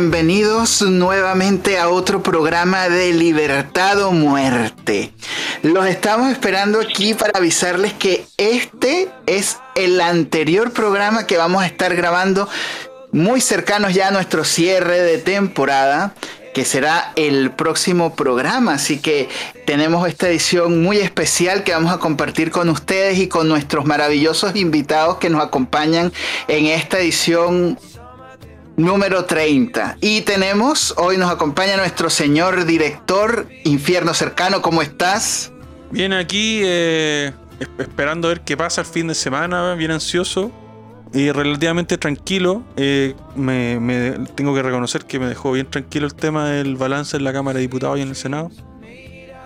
bienvenidos nuevamente a otro programa de Libertad o Muerte. Los estamos esperando aquí para avisarles que este es el anterior programa que vamos a estar grabando muy cercanos ya a nuestro cierre de temporada que será el próximo programa. Así que tenemos esta edición muy especial que vamos a compartir con ustedes y con nuestros maravillosos invitados que nos acompañan en esta edición número 30. Y tenemos, hoy nos acompaña nuestro señor director, Infierno Cercano, ¿cómo estás? Bien, aquí eh, esperando a ver qué pasa el fin de semana, bien ansioso y relativamente tranquilo. Eh, me, tengo que reconocer que me dejó bien tranquilo el tema del balance en la Cámara de Diputados y en el Senado.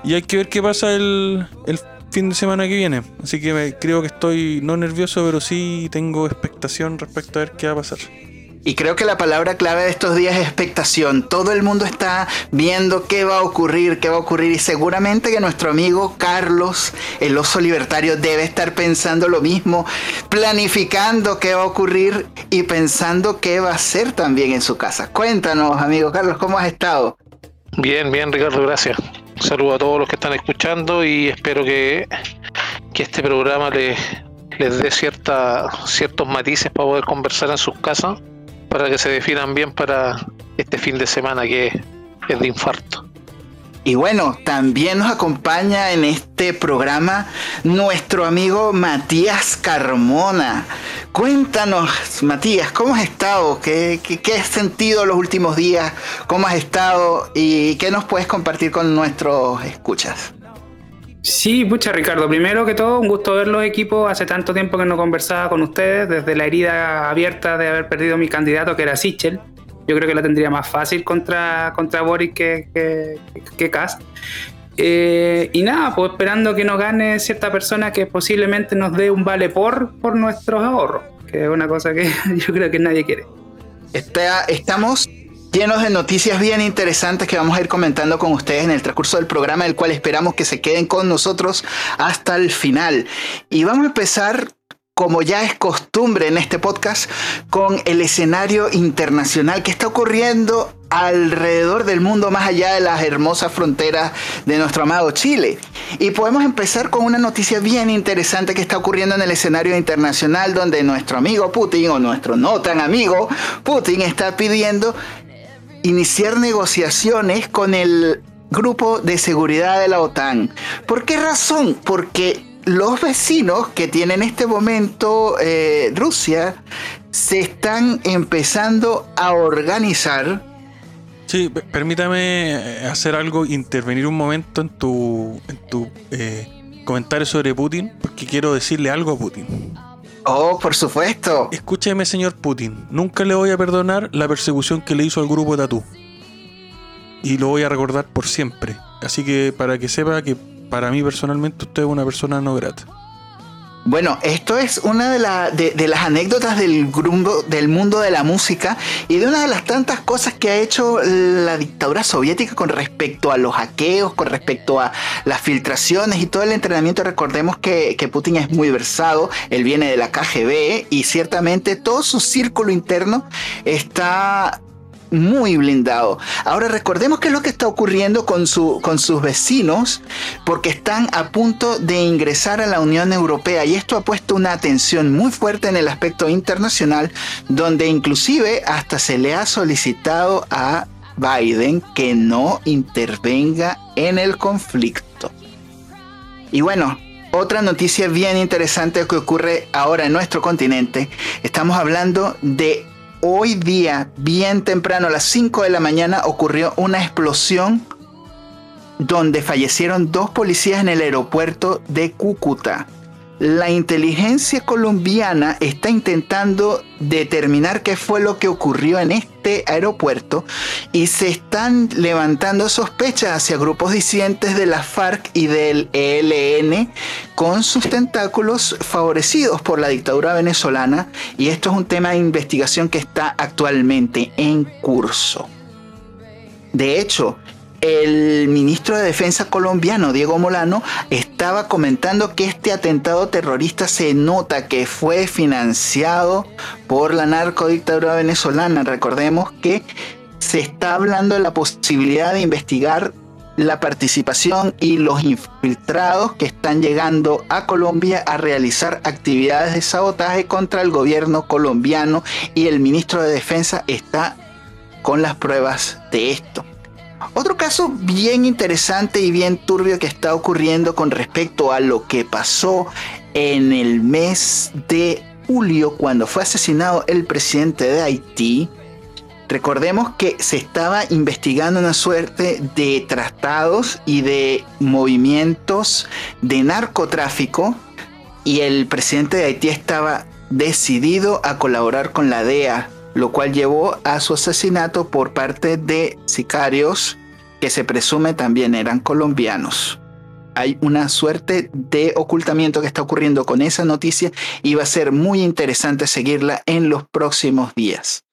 Y hay que ver qué pasa el, el fin de semana que viene. Así que creo que estoy no nervioso, pero sí tengo expectación respecto a ver qué va a pasar. Y creo que la palabra clave de estos días es expectación. Todo el mundo está viendo qué va a ocurrir, qué va a ocurrir. Y seguramente que nuestro amigo Carlos, el oso libertario, debe estar pensando lo mismo, planificando qué va a ocurrir y pensando qué va a hacer también en su casa. Cuéntanos, amigo Carlos, ¿cómo has estado? Bien, bien, Ricardo, gracias. saludo a todos los que están escuchando y espero que, que este programa les, les dé cierta, ciertos matices para poder conversar en sus casas para que se definan bien para este fin de semana que es de infarto. Y bueno, también nos acompaña en este programa nuestro amigo Matías Carmona. Cuéntanos, Matías, ¿cómo has estado? ¿Qué, qué has sentido los últimos días? ¿Cómo has estado? ¿Y qué nos puedes compartir con nuestros escuchas? Sí, mucha Ricardo. Primero que todo, un gusto ver los equipos. Hace tanto tiempo que no conversaba con ustedes, desde la herida abierta de haber perdido mi candidato, que era Sichel. Yo creo que la tendría más fácil contra, contra Boris que, que, que eh, y nada, pues esperando que nos gane cierta persona que posiblemente nos dé un vale por por nuestros ahorros, que es una cosa que yo creo que nadie quiere. Está, estamos llenos de noticias bien interesantes que vamos a ir comentando con ustedes en el transcurso del programa, el cual esperamos que se queden con nosotros hasta el final. Y vamos a empezar como ya es costumbre en este podcast, con el escenario internacional que está ocurriendo alrededor del mundo, más allá de las hermosas fronteras de nuestro amado Chile. Y podemos empezar con una noticia bien interesante que está ocurriendo en el escenario internacional, donde nuestro amigo Putin, o nuestro no tan amigo Putin, está pidiendo iniciar negociaciones con el grupo de seguridad de la OTAN. ¿Por qué razón? Porque los vecinos que tienen en este momento eh, Rusia se están empezando a organizar. Sí, permítame eh, hacer algo, intervenir un momento en tu, en tu eh, comentario sobre Putin, porque quiero decirle algo a Putin. Oh, por supuesto. Escúcheme, señor Putin. Nunca le voy a perdonar la persecución que le hizo al grupo Tatú. Y lo voy a recordar por siempre. Así que para que sepa que para mí personalmente usted es una persona no grata. Bueno, esto es una de, las anécdotas del, del mundo de la música y de una de las tantas cosas que ha hecho la dictadura soviética con respecto a los hackeos, con respecto a las filtraciones y todo el entrenamiento. Recordemos que, que Putin es muy versado, él viene de la KGB y ciertamente todo su círculo interno está muy blindado. Ahora recordemos qué es lo que está ocurriendo con, su, con sus vecinos, porque están a punto de ingresar a la Unión Europea y esto ha puesto una atención muy fuerte en el aspecto internacional, donde inclusive hasta se le ha solicitado a Biden que no intervenga en el conflicto. Y bueno, otra noticia bien interesante que ocurre ahora en nuestro continente, estamos hablando de hoy día, bien temprano, a las 5 de la mañana, ocurrió una explosión donde fallecieron dos policías en el aeropuerto de Cúcuta la inteligencia colombiana está intentando determinar qué fue lo que ocurrió en este aeropuerto y se están levantando sospechas hacia grupos disidentes de la FARC y del ELN con sus tentáculos favorecidos por la dictadura venezolana y esto es un tema de investigación que está actualmente en curso. De hecho, el ministro de Defensa colombiano, Diego Molano, estaba comentando que este atentado terrorista se nota que fue financiado por la narcodictadura venezolana. Recordemos que se está hablando de la posibilidad de investigar la participación y los infiltrados que están llegando a Colombia a realizar actividades de sabotaje contra el gobierno colombiano y el ministro de Defensa está con las pruebas de esto. Otro caso bien interesante y bien turbio que está ocurriendo con respecto a lo que pasó en el mes de julio cuando fue asesinado el presidente de Haití. Recordemos que se estaba investigando una suerte de tratados y de movimientos de narcotráfico y el presidente de Haití estaba decidido a colaborar con la DEA, lo cual llevó a su asesinato por parte de sicarios que se presume también eran colombianos. Hay una suerte de ocultamiento que está ocurriendo con esa noticia y va a ser muy interesante seguirla en los próximos días.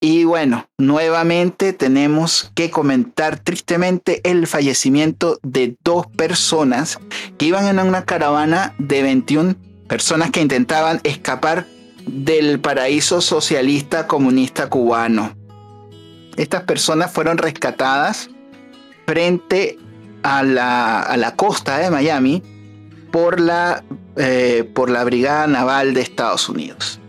Y bueno, nuevamente tenemos que comentar tristemente el fallecimiento de dos personas que iban en una caravana de 21 personas que intentaban escapar del paraíso socialista comunista cubano. Estas personas fueron rescatadas frente a la, costa de Miami por la, eh, por la Brigada Naval de Estados Unidos.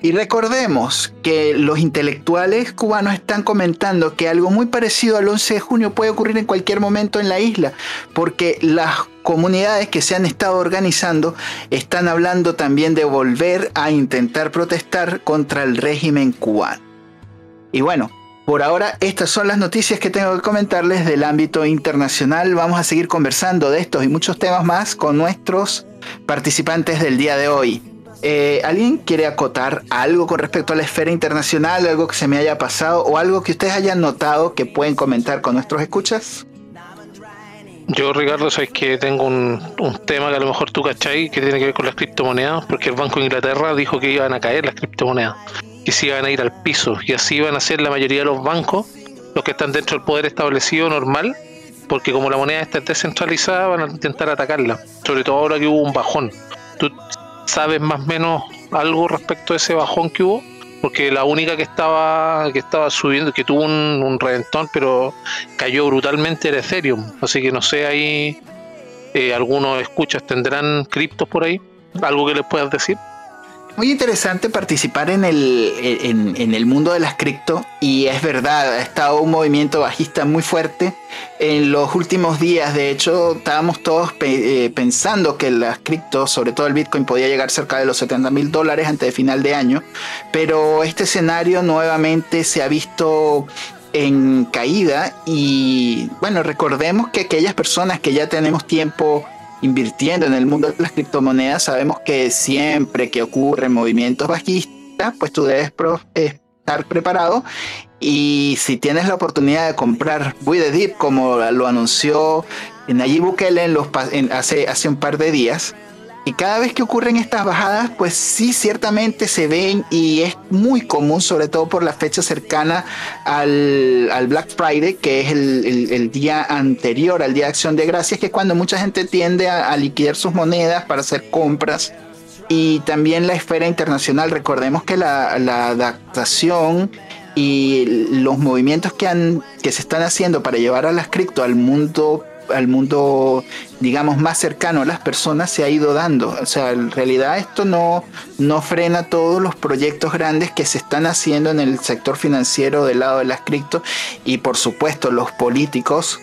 Y recordemos que los intelectuales cubanos están comentando que algo muy parecido al 11 de junio puede ocurrir en cualquier momento en la isla, porque las comunidades que se han estado organizando están hablando también de volver a intentar protestar contra el régimen cubano. Y bueno, por ahora estas son las noticias que tengo que comentarles del ámbito internacional. Vamos a seguir conversando de estos y muchos temas más con nuestros participantes del día de hoy. Eh, ¿Alguien quiere acotar algo con respecto a la esfera internacional, algo que se me haya pasado o algo que ustedes hayan notado que pueden comentar con nuestros escuchas? Yo, Ricardo, sabes que tengo un, tema que a lo mejor tú cachai que tiene que ver con las criptomonedas, porque el Banco de Inglaterra dijo que iban a caer las criptomonedas, que se iban a ir al piso, y así iban a ser la mayoría de los bancos, los que están dentro del poder establecido normal, porque como la moneda está descentralizada, van a intentar atacarla, sobre todo ahora que hubo un bajón. ¿Tú ¿Sabes más o menos algo respecto a ese bajón que hubo? Porque la única que estaba que estaba subiendo, que tuvo un, reventón, pero cayó brutalmente era Ethereum. Así que no sé, ahí eh, algunos escuchas tendrán criptos por ahí. ¿Algo que les puedas decir? Muy interesante participar en el, en, el mundo de las cripto y es verdad, ha estado un movimiento bajista muy fuerte en los últimos días. De hecho, estábamos todos eh, pensando que las cripto, sobre todo el Bitcoin, podía llegar cerca de los 70 mil dólares antes de final de año, pero este escenario nuevamente se ha visto en caída y bueno, recordemos que aquellas personas que ya tenemos tiempo invirtiendo en el mundo de las criptomonedas, sabemos que siempre que ocurren movimientos bajistas, pues tú debes estar preparado. Y si tienes la oportunidad de comprar Buy the Deep, como lo anunció Nayib Bukele en los, hace, hace un par de días, y cada vez que ocurren estas bajadas, pues sí, ciertamente se ven y es muy común, sobre todo por la fecha cercana al, Black Friday, que es el, día anterior al Día de Acción de Gracias, que es cuando mucha gente tiende a, liquidar sus monedas para hacer compras. Y también la esfera internacional, recordemos que la, la adaptación y los movimientos que, han, que se están haciendo para llevar a las cripto al mundo al mundo, digamos, más cercano a las personas se ha ido dando. O sea, en realidad esto no, no frena todos los proyectos grandes que se están haciendo en el sector financiero del lado de las cripto y por supuesto los políticos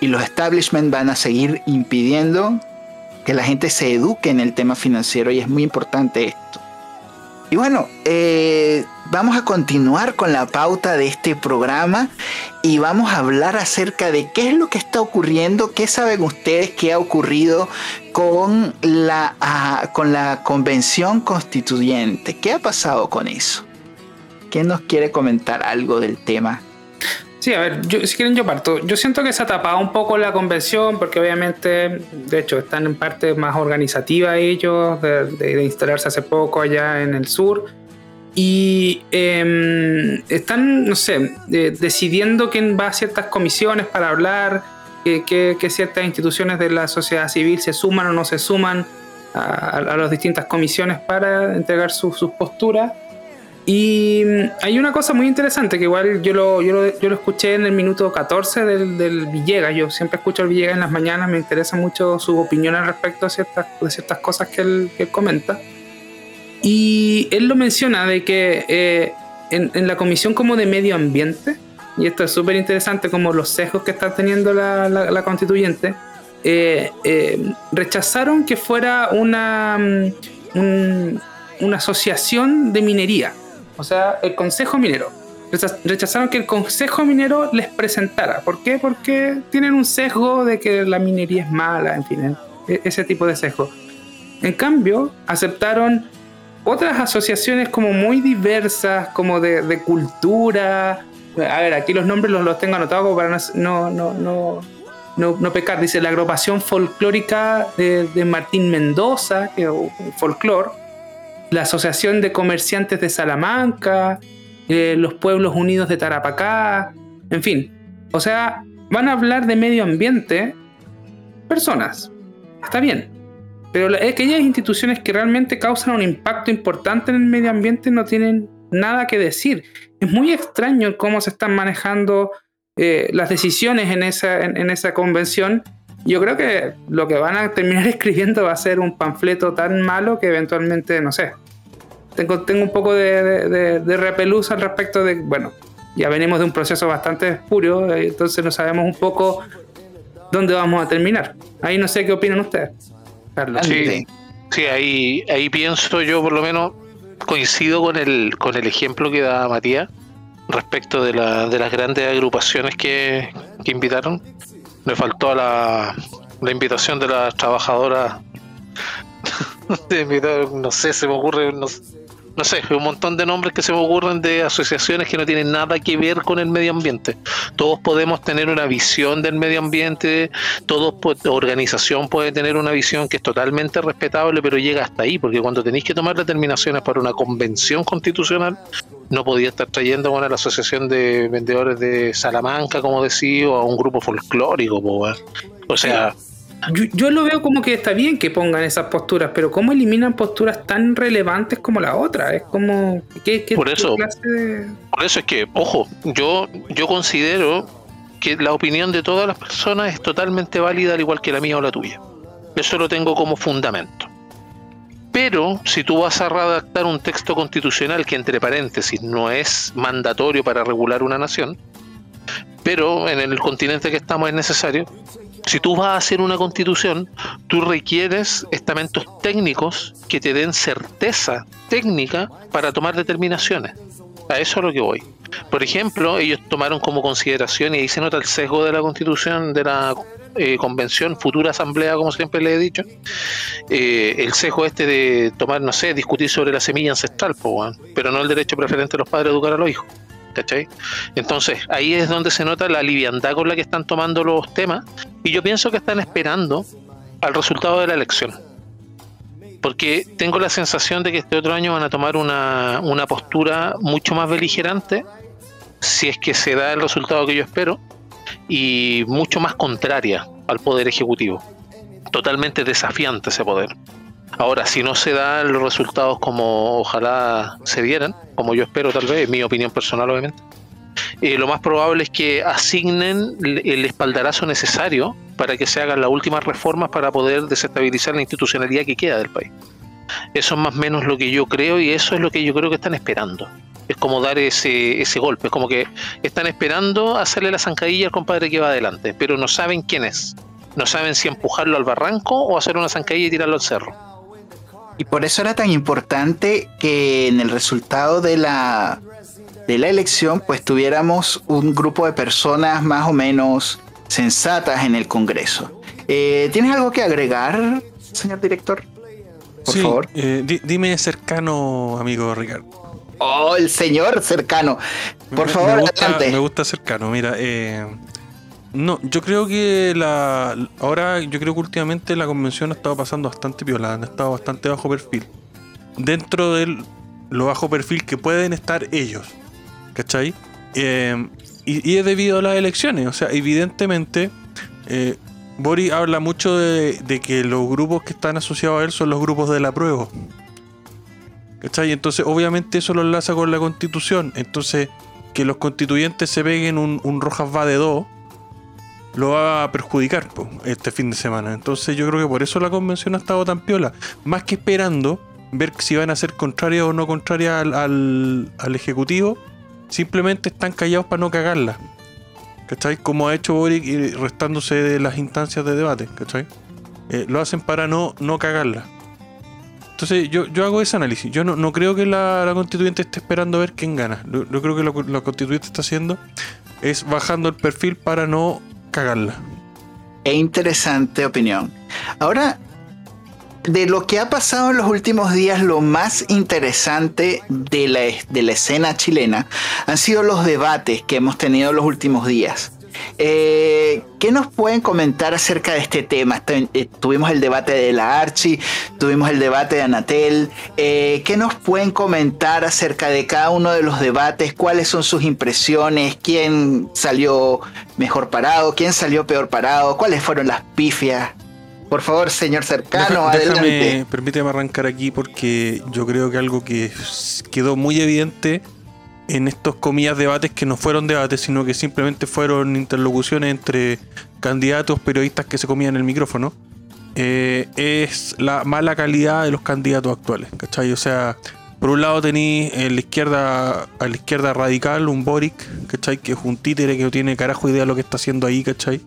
y los establishment van a seguir impidiendo que la gente se eduque en el tema financiero y es muy importante esto. Y bueno, eh, vamos a continuar con la pauta de este programa y vamos a hablar acerca de qué es lo que está ocurriendo, qué saben ustedes que ha ocurrido con la, ah, con la convención constituyente. ¿Qué ha pasado con eso? ¿Quién nos quiere comentar algo del tema? Sí, a ver, si quieren yo parto. Yo siento que se ha tapado un poco la convención porque obviamente, de hecho, están en parte más organizativa ellos, de, instalarse hace poco allá en el sur. Y em, están, no sé, decidiendo quién va a ciertas comisiones para hablar, que, ciertas instituciones de la sociedad civil se suman o no se suman a, las distintas comisiones para entregar sus posturas. Y mm, hay una cosa muy interesante que igual yo lo, yo lo, escuché en el minuto 14 del, del, Villegas. Yo siempre escucho al Villegas en las mañanas, me interesa mucho su opinión al respecto de ciertas, de ciertas cosas que él, que él comenta. Y él lo menciona de que eh, en, la comisión como de medio ambiente, y esto es súper interesante como los sesgos que está teniendo la, la, constituyente, eh, eh, rechazaron que fuera una, mm, un, una asociación de minería o sea, el Consejo Minero. Rechazaron que el Consejo Minero les presentara. ¿Por qué? Porque tienen un sesgo de que la minería es mala, en fin, e-, ese tipo de sesgo. En cambio, aceptaron otras asociaciones como muy diversas, como de, de cultura. A ver, aquí los nombres los, los tengo anotados para no, no, no, no, no pecar. Dice la agrupación folclórica de, Martín Mendoza, que folclore la Asociación de Comerciantes de Salamanca, eh, los Pueblos Unidos de Tarapacá, en fin. O sea, van a hablar de medio ambiente personas. Está bien. Pero aquellas instituciones que realmente causan un impacto importante en el medio ambiente no tienen nada que decir. Es muy extraño cómo se están manejando eh, las decisiones en esa, en esa convención yo creo que lo que van a terminar escribiendo va a ser un panfleto tan malo que eventualmente, no sé, tengo, tengo un poco de, de, repelús al respecto de, bueno, ya venimos de un proceso bastante espurio, eh, entonces no sabemos un poco dónde vamos a terminar. Ahí no sé qué opinan ustedes, Carlos. Sí, sí ahí, ahí pienso yo por lo menos coincido con el, con el ejemplo que da Matías respecto de, la, de las grandes agrupaciones que, que invitaron me faltó la, la invitación de las trabajadoras. no sé, se me ocurre, no, sé, un montón de nombres que se me ocurren de asociaciones que no tienen nada que ver con el medio ambiente. Todos podemos tener una visión del medio ambiente, todos, organización puede tener una visión que es totalmente respetable, pero llega hasta ahí, porque cuando tenéis que tomar determinaciones para una convención constitucional, no podía estar trayendo a la asociación de vendedores de Salamanca, como decía, o a un grupo folclórico, o sea... Yo, lo veo como que está bien que pongan esas posturas, pero ¿cómo eliminan posturas tan relevantes como la otra? Es como... ¿qué, por, eso, por eso es que, ojo, yo, yo considero que la opinión de todas las personas es totalmente válida, al igual que la mía o la tuya. Eso lo tengo como fundamento. Pero si tú vas a redactar un texto constitucional que entre paréntesis no es mandatorio para regular una nación, pero en el continente que estamos es necesario, si tú vas a hacer una constitución, tú requieres estamentos técnicos que te den certeza técnica para tomar determinaciones. A eso es lo que voy. Por ejemplo, ellos tomaron como consideración, y ahí se nota el sesgo de la constitución, de la eh, convención, futura asamblea, como siempre le he dicho, eh, el sesgo este de tomar, no sé, discutir sobre la semilla ancestral, pero no el derecho preferente de los padres a educar a los hijos. ¿Cachai? Entonces, ahí es donde se nota la liviandad con la que están tomando los temas, y yo pienso que están esperando al resultado de la elección. Porque tengo la sensación de que este otro año van a tomar una, una postura mucho más beligerante, si es que se da el resultado que yo espero, y mucho más contraria al poder ejecutivo. Totalmente desafiante ese poder. Ahora, si no se dan los resultados como ojalá se dieran, como yo espero tal vez, mi opinión personal obviamente, eh, lo más probable es que asignen el espaldarazo necesario para que se hagan las últimas reformas para poder desestabilizar la institucionalidad que queda del país. Eso es más o menos lo que yo creo y eso es lo que yo creo que están esperando es como dar ese, ese golpe, es como que están esperando hacerle la zancadilla al compadre que va adelante, pero no saben quién es. No saben si empujarlo al barranco o hacer una zancadilla y tirarlo al cerro. Y por eso era tan importante que en el resultado de la, de la elección pues tuviéramos un grupo de personas más o menos sensatas en el Congreso. Eh, ¿Tienes algo que agregar, señor director? Por favor. Eh, dime cercano, amigo Ricardo. Oh, el señor cercano. Por favor, me gusta, adelante. Me gusta cercano, mira. Eh, no, yo creo que la ahora, yo creo que últimamente la convención ha estado pasando bastante violada, ha estado bastante bajo perfil. Dentro de lo bajo perfil que pueden estar ellos. ¿Cachai? Eh, y, es debido a las elecciones. O sea, evidentemente, eh, Boris habla mucho de, de, que los grupos que están asociados a él son los grupos de la prueba. ¿Cachai? Entonces, obviamente eso lo enlaza con la constitución. Entonces, que los constituyentes se peguen un, un Rojas va de dos, lo va a perjudicar este fin de semana. Entonces, yo creo que por eso la convención ha estado tan piola. Más que esperando ver si van a ser contrarias o no contrarias al, al, Ejecutivo, simplemente están callados para no cagarla. ¿Cachai? Como ha hecho Boric restándose de las instancias de debate. ¿Cachai? Eh, lo hacen para no, no cagarla. Entonces yo, yo hago ese análisis. Yo no, no creo que la, la constituyente esté esperando a ver quién gana. Yo, yo creo que lo que la constituyente está haciendo es bajando el perfil para no cagarla. Interesante opinión. Ahora, de lo que ha pasado en los últimos días, lo más interesante de la, de la escena chilena han sido los debates que hemos tenido en los últimos días. Eh, ¿Qué nos pueden comentar acerca de este tema? Eh, tuvimos el debate de la Archi, tuvimos el debate de Anatel. Eh, ¿Qué nos pueden comentar acerca de cada uno de los debates? ¿Cuáles son sus impresiones? ¿Quién salió mejor parado? ¿Quién salió peor parado? ¿Cuáles fueron las pifias? Por favor, señor cercano, Deja- déjame- adelante. permíteme arrancar aquí porque yo creo que algo que quedó muy evidente en estos comillas debates que no fueron debates, sino que simplemente fueron interlocuciones entre candidatos, periodistas que se comían el micrófono, eh, es la mala calidad de los candidatos actuales, ¿cachai? O sea, por un lado tenéis en la izquierda, a la izquierda radical, un Boric, ¿cachai? Que es un títere que no tiene carajo idea de lo que está haciendo ahí, ¿cachai?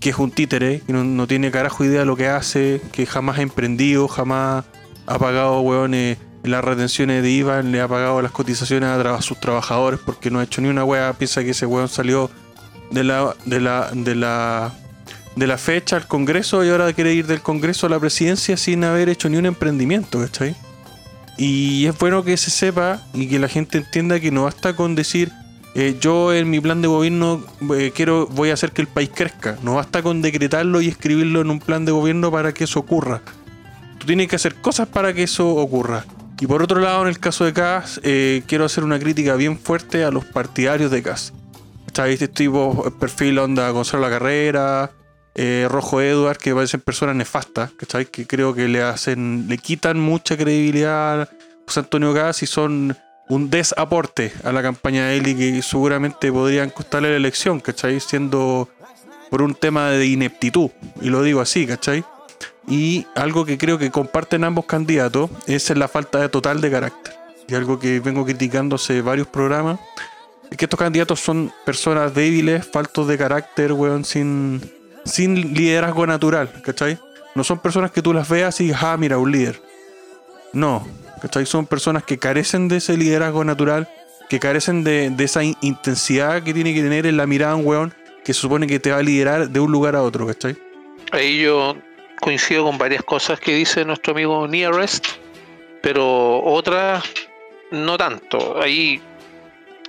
que es un títere, que no, no tiene carajo idea de lo que hace, que jamás ha emprendido, jamás ha pagado, weón, eh, las retenciones de IVA, le ha pagado las cotizaciones a, sus trabajadores porque no ha hecho ni una wea, piensa que ese weón salió de la, de la, de la, de la fecha al Congreso y ahora quiere ir del Congreso a la presidencia sin haber hecho ni un emprendimiento, ¿cachai? Y es bueno que se sepa y que la gente entienda que no basta con decir eh, yo en mi plan de gobierno eh, quiero voy a hacer que el país crezca. No basta con decretarlo y escribirlo en un plan de gobierno para que eso ocurra. Tú tienes que hacer cosas para que eso ocurra. Y por otro lado, en el caso de CAS, eh, quiero hacer una crítica bien fuerte a los partidarios de CAS. ¿Cachai? Este tipo, el perfil onda Gonzalo La Carrera, eh, Rojo Edward, que parecen personas nefastas, ¿cachai? Que creo que le hacen, le quitan mucha credibilidad a José Antonio Gas y son un desaporte a la campaña de él y que seguramente podrían costarle la elección, ¿cachai? Siendo por un tema de ineptitud, y lo digo así, ¿cachai? Y algo que creo que comparten ambos candidatos es la falta total de carácter. Y algo que vengo criticando hace varios programas es que estos candidatos son personas débiles, faltos de carácter, weón, sin, sin liderazgo natural, ¿cachai? No son personas que tú las veas y ah, mira, un líder. No, ¿cachai? Son personas que carecen de ese liderazgo natural, que carecen de, de esa in- intensidad que tiene que tener en la mirada un weón que supone que te va a liderar de un lugar a otro, ¿cachai? Ahí yo coincido con varias cosas que dice nuestro amigo Nearest, pero otras no tanto. Ahí,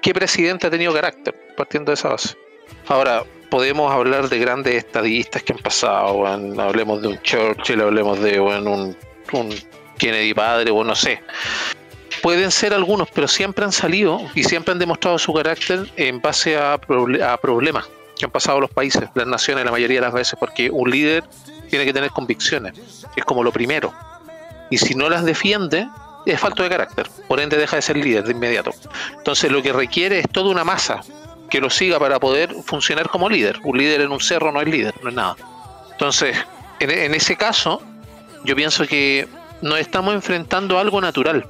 ¿qué presidente ha tenido carácter? Partiendo de esa base. Ahora, podemos hablar de grandes estadistas que han pasado, hablemos de un Churchill, hablemos de weón, un, un Kennedy padre, o no sé. Pueden ser algunos, pero siempre han salido y siempre han demostrado su carácter en base a problemas que han pasado los países, las naciones, la mayoría de las veces, porque un líder tiene que tener convicciones, es como lo primero. Y si no las defiende, es falto de carácter, por ende deja de ser líder de inmediato. Entonces lo que requiere es toda una masa que lo siga para poder funcionar como líder. Un líder en un cerro no es líder, no es nada. Entonces, en, ese caso, yo pienso que nos estamos enfrentando a algo natural.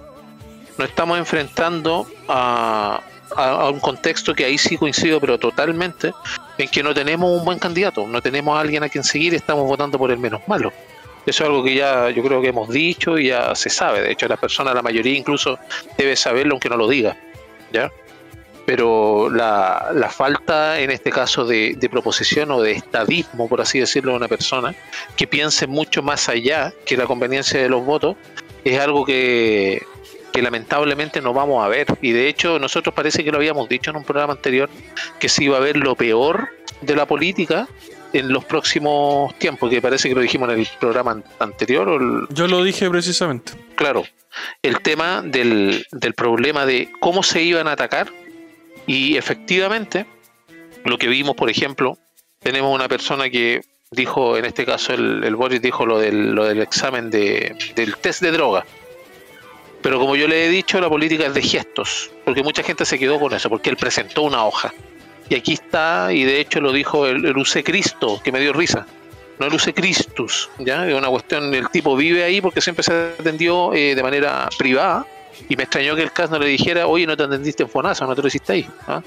Nos estamos enfrentando a, a- a un contexto que ahí sí coincido, pero totalmente, en que no tenemos un buen candidato, no tenemos a alguien a quien seguir, estamos votando por el menos malo. Eso es algo que ya yo creo que hemos dicho y ya se sabe. De hecho, la persona, la mayoría incluso debe saberlo aunque no lo diga. ¿Ya? Pero la, la falta en este caso de, de proposición o de estadismo, por así decirlo, de una persona que piense mucho más allá que la conveniencia de los votos, es algo que, que lamentablemente no vamos a ver. Y de hecho, nosotros parece que lo habíamos dicho en un programa anterior, que se iba a ver lo peor de la política en los próximos tiempos, que parece que lo dijimos en el programa an- anterior, o el- Yo lo dije precisamente. claro, el tema del, del problema de cómo se iban a atacar y efectivamente lo que vimos, por ejemplo, tenemos una persona que dijo, en este caso el, el Boris dijo lo del, lo del examen de, del test de droga. Pero como yo le he dicho, la política es de gestos, porque mucha gente se quedó con eso, porque él presentó una hoja. Y aquí está, y de hecho lo dijo el, el Cristo, que me dio risa. No el Use Christus, ¿ya? Es una cuestión, el tipo vive ahí porque siempre se atendió eh, de manera privada, y me extrañó que el CAS no le dijera, oye, no te atendiste en FONASA, no te lo hiciste ahí. ¿ah?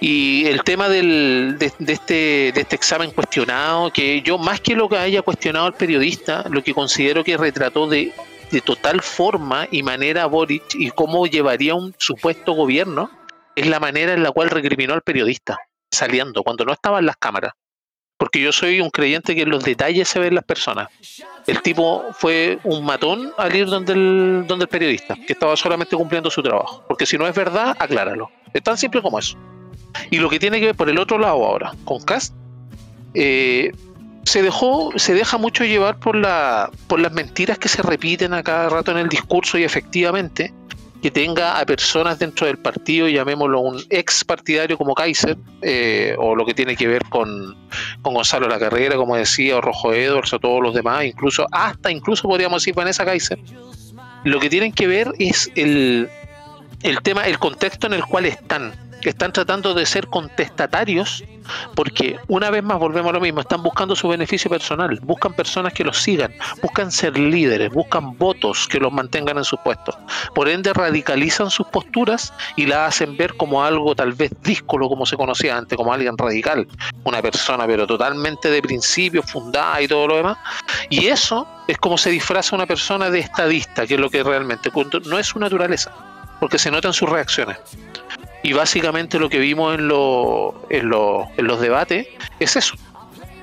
Y el tema del, de, de este, de este examen cuestionado, que yo más que lo que haya cuestionado el periodista, lo que considero que retrató de, de total forma y manera Boric y cómo llevaría un supuesto gobierno, es la manera en la cual recriminó al periodista, saliendo, cuando no estaba en las cámaras. Porque yo soy un creyente que en los detalles se ven las personas. El tipo fue un matón al ir donde el, donde el periodista, que estaba solamente cumpliendo su trabajo. Porque si no es verdad, acláralo. Es tan simple como eso. Y lo que tiene que ver por el otro lado ahora, con Cast, eh, se dejó, se deja mucho llevar por la, por las mentiras que se repiten a cada rato en el discurso y efectivamente que tenga a personas dentro del partido, llamémoslo un ex partidario como Kaiser, eh, o lo que tiene que ver con, con Gonzalo La Carrera, como decía, o Rojo Edwards, o todos los demás, incluso, hasta incluso podríamos decir Vanessa Kaiser, lo que tienen que ver es el, el tema, el contexto en el cual están están tratando de ser contestatarios porque una vez más volvemos a lo mismo, están buscando su beneficio personal, buscan personas que los sigan, buscan ser líderes, buscan votos que los mantengan en sus puestos. Por ende radicalizan sus posturas y la hacen ver como algo tal vez díscolo como se conocía antes, como alguien radical, una persona pero totalmente de principios, fundada y todo lo demás. Y eso es como se disfraza una persona de estadista, que es lo que realmente no es su naturaleza, porque se notan sus reacciones. Y básicamente lo que vimos en, lo, en, lo, en los debates es eso.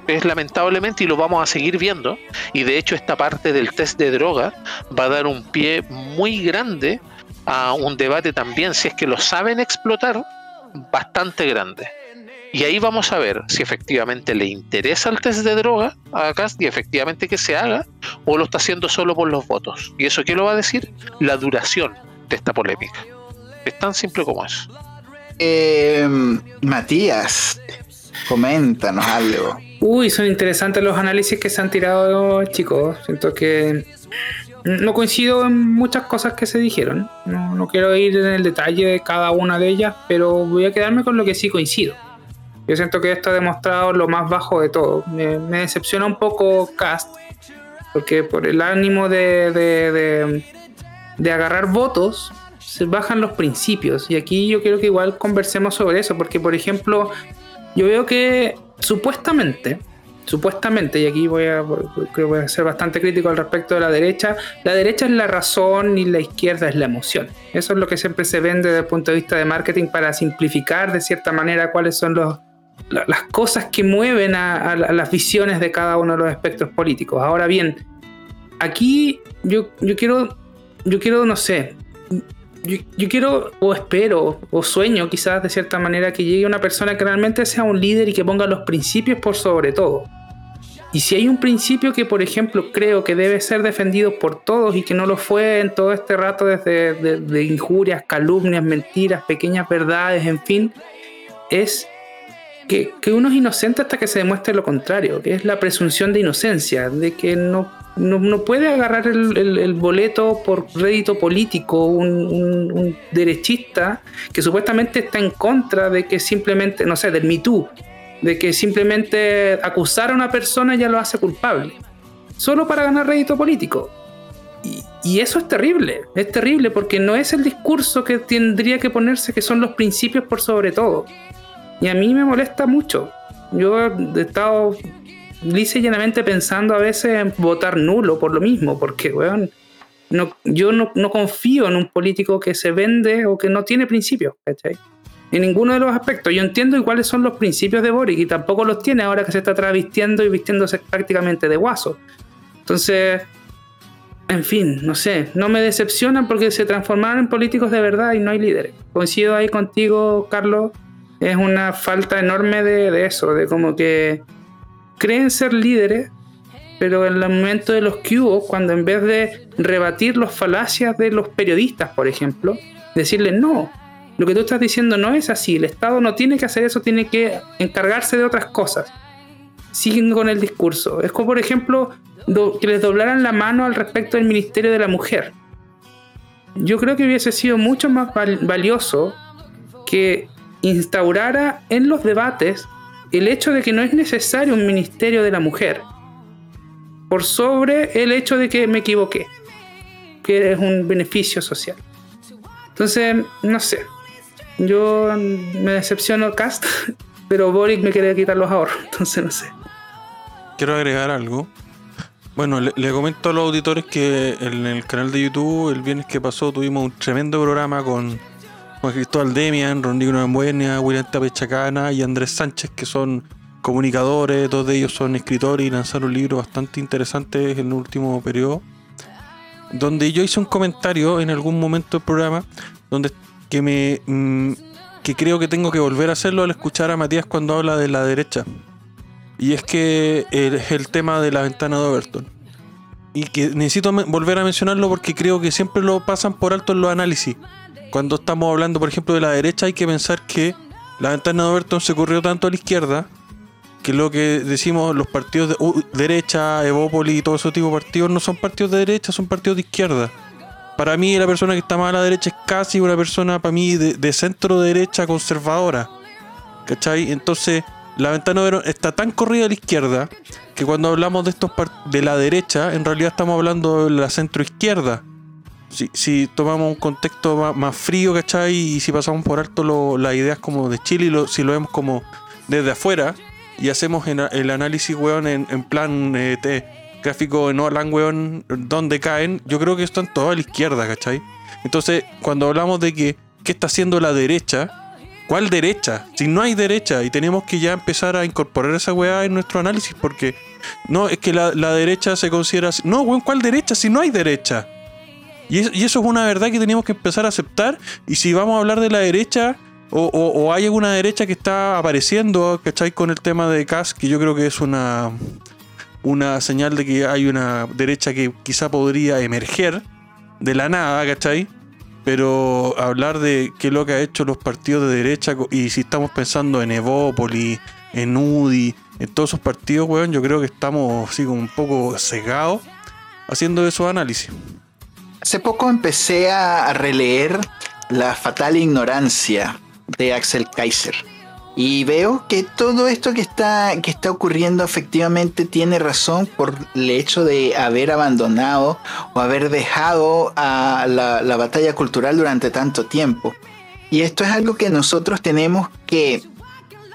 Es lamentablemente y lo vamos a seguir viendo. Y de hecho esta parte del test de droga va a dar un pie muy grande a un debate también, si es que lo saben explotar, bastante grande. Y ahí vamos a ver si efectivamente le interesa el test de droga a Cast y efectivamente que se haga, o lo está haciendo solo por los votos. ¿Y eso qué lo va a decir? La duración de esta polémica. Es tan simple como eso. Eh, Matías, coméntanos algo. Uy, son interesantes los análisis que se han tirado, chicos. Siento que no coincido en muchas cosas que se dijeron. No, no, quiero ir en el detalle de cada una de ellas, pero voy a quedarme con lo que sí coincido. Yo siento que esto ha demostrado lo más bajo de todo. Me, decepciona un poco Cast, porque por el ánimo de, de, de agarrar votos, se bajan los principios. Y aquí yo quiero que igual conversemos sobre eso, porque por ejemplo, yo veo que supuestamente, supuestamente, y aquí voy a, creo voy a ser bastante crítico al respecto de la derecha, la derecha es la razón y la izquierda es la emoción. Eso es lo que siempre se vende desde el punto de vista de marketing para simplificar de cierta manera cuáles son los, las cosas que mueven a, las visiones de cada uno de los espectros políticos. Ahora bien, aquí yo, yo quiero, yo quiero, no sé, yo, quiero o espero o sueño quizás de cierta manera que llegue una persona que realmente sea un líder y que ponga los principios por sobre todo. Y si hay un principio que, por ejemplo, creo que debe ser defendido por todos y que no lo fue en todo este rato desde de, de injurias, calumnias, mentiras, pequeñas verdades, en fin, es que, uno es inocente hasta que se demuestre lo contrario, que es la presunción de inocencia, de que no no, no puede agarrar el, el, boleto por rédito político un, un, derechista que supuestamente está en contra de que simplemente, no sé, del Me Too, de que simplemente acusar a una persona ya lo hace culpable, solo para ganar rédito político. Y, eso es terrible, es terrible porque no es el discurso que tendría que ponerse, que son los principios por sobre todo. Y a mí me molesta mucho. Yo he estado lisa y llanamente pensando a veces en votar nulo por lo mismo, porque, weón, yo no, no, confío en un político que se vende o que no tiene principios, ¿cachai? En ninguno de los aspectos. Yo entiendo cuáles son los principios de Boric y tampoco los tiene ahora que se está travestiendo y vistiéndose prácticamente de guaso. Entonces, en fin, no sé, no me decepcionan porque se transformaron en políticos de verdad y no hay líderes. Coincido ahí contigo, Carlos. Es una falta enorme de, de eso, de como que creen ser líderes, pero en el momento de los que cuando en vez de rebatir las falacias de los periodistas, por ejemplo, decirles no, lo que tú estás diciendo no es así, el Estado no tiene que hacer eso, tiene que encargarse de otras cosas. Siguen con el discurso. Es como, por ejemplo, que les doblaran la mano al respecto del Ministerio de la Mujer. yo creo que hubiese sido mucho más valioso que instaurara en los debates el hecho de que no es necesario un ministerio de la mujer por sobre el hecho de que me equivoqué, que es un beneficio social. Entonces, no sé, yo me decepciono Cast, pero Boric me quiere quitar los ahorros, entonces no sé. Quiero agregar algo. Bueno, le, comento a los auditores que en el canal de YouTube el viernes que pasó tuvimos un tremendo programa con Juan Cristóbal Demian, Rondino Nambuena, William Tapechacana y Andrés Sánchez, que son comunicadores, dos de ellos son escritores y lanzaron libros bastante interesantes en el último periodo. Donde yo hice un comentario en algún momento del programa donde que me mm, que creo que tengo que volver a hacerlo al escuchar a Matías cuando habla de la derecha. Y es que es el tema de la ventana de Overton. Y que necesito volver a mencionarlo porque creo que siempre lo pasan por alto en los análisis. Cuando estamos hablando, por ejemplo, de la derecha, hay que pensar que la ventana de Overton se corrió tanto a la izquierda que lo que decimos los partidos de derecha, Evópoli y todo ese tipo de partidos no son partidos de derecha, son partidos de izquierda. Para mí la persona que está más a la derecha es casi una persona, para mí, de, de centro derecha conservadora. ¿Cachai? Entonces, la ventana está tan corrida a la izquierda que cuando hablamos de estos de la derecha, en realidad estamos hablando de la centro izquierda. Si, si tomamos un contexto más, frío, ¿cachai? Y si pasamos por alto las ideas como de Chile, y si lo vemos como desde afuera y hacemos el análisis, weón, en, plan eh, gráfico en Orlan, weón, donde caen, yo creo que están todos a la izquierda, ¿cachai? Entonces, cuando hablamos de que qué está haciendo la derecha, ¿Cuál derecha? Si no hay derecha y tenemos que ya empezar a incorporar esa weá en nuestro análisis porque no, es que la, derecha se considera... No, weón, ¿cuál derecha? Si no hay derecha. Y, eso es una verdad que tenemos que empezar a aceptar y si vamos a hablar de la derecha o, hay alguna derecha que está apareciendo, ¿cachai? Con el tema de CAS, que yo creo que es una, una señal de que hay una derecha que quizá podría emerger de la nada, ¿cachai? Pero hablar de qué es lo que ha hecho los partidos de derecha y si estamos pensando en Evópoli, en UDI, en todos esos partidos, weón, yo creo que estamos así como un poco cegados haciendo esos análisis. Hace poco empecé a releer La fatal ignorancia de Axel Kaiser. Y veo que todo esto que está, que está ocurriendo efectivamente tiene razón por el hecho de haber abandonado o haber dejado a la, batalla cultural durante tanto tiempo. Y esto es algo que nosotros tenemos que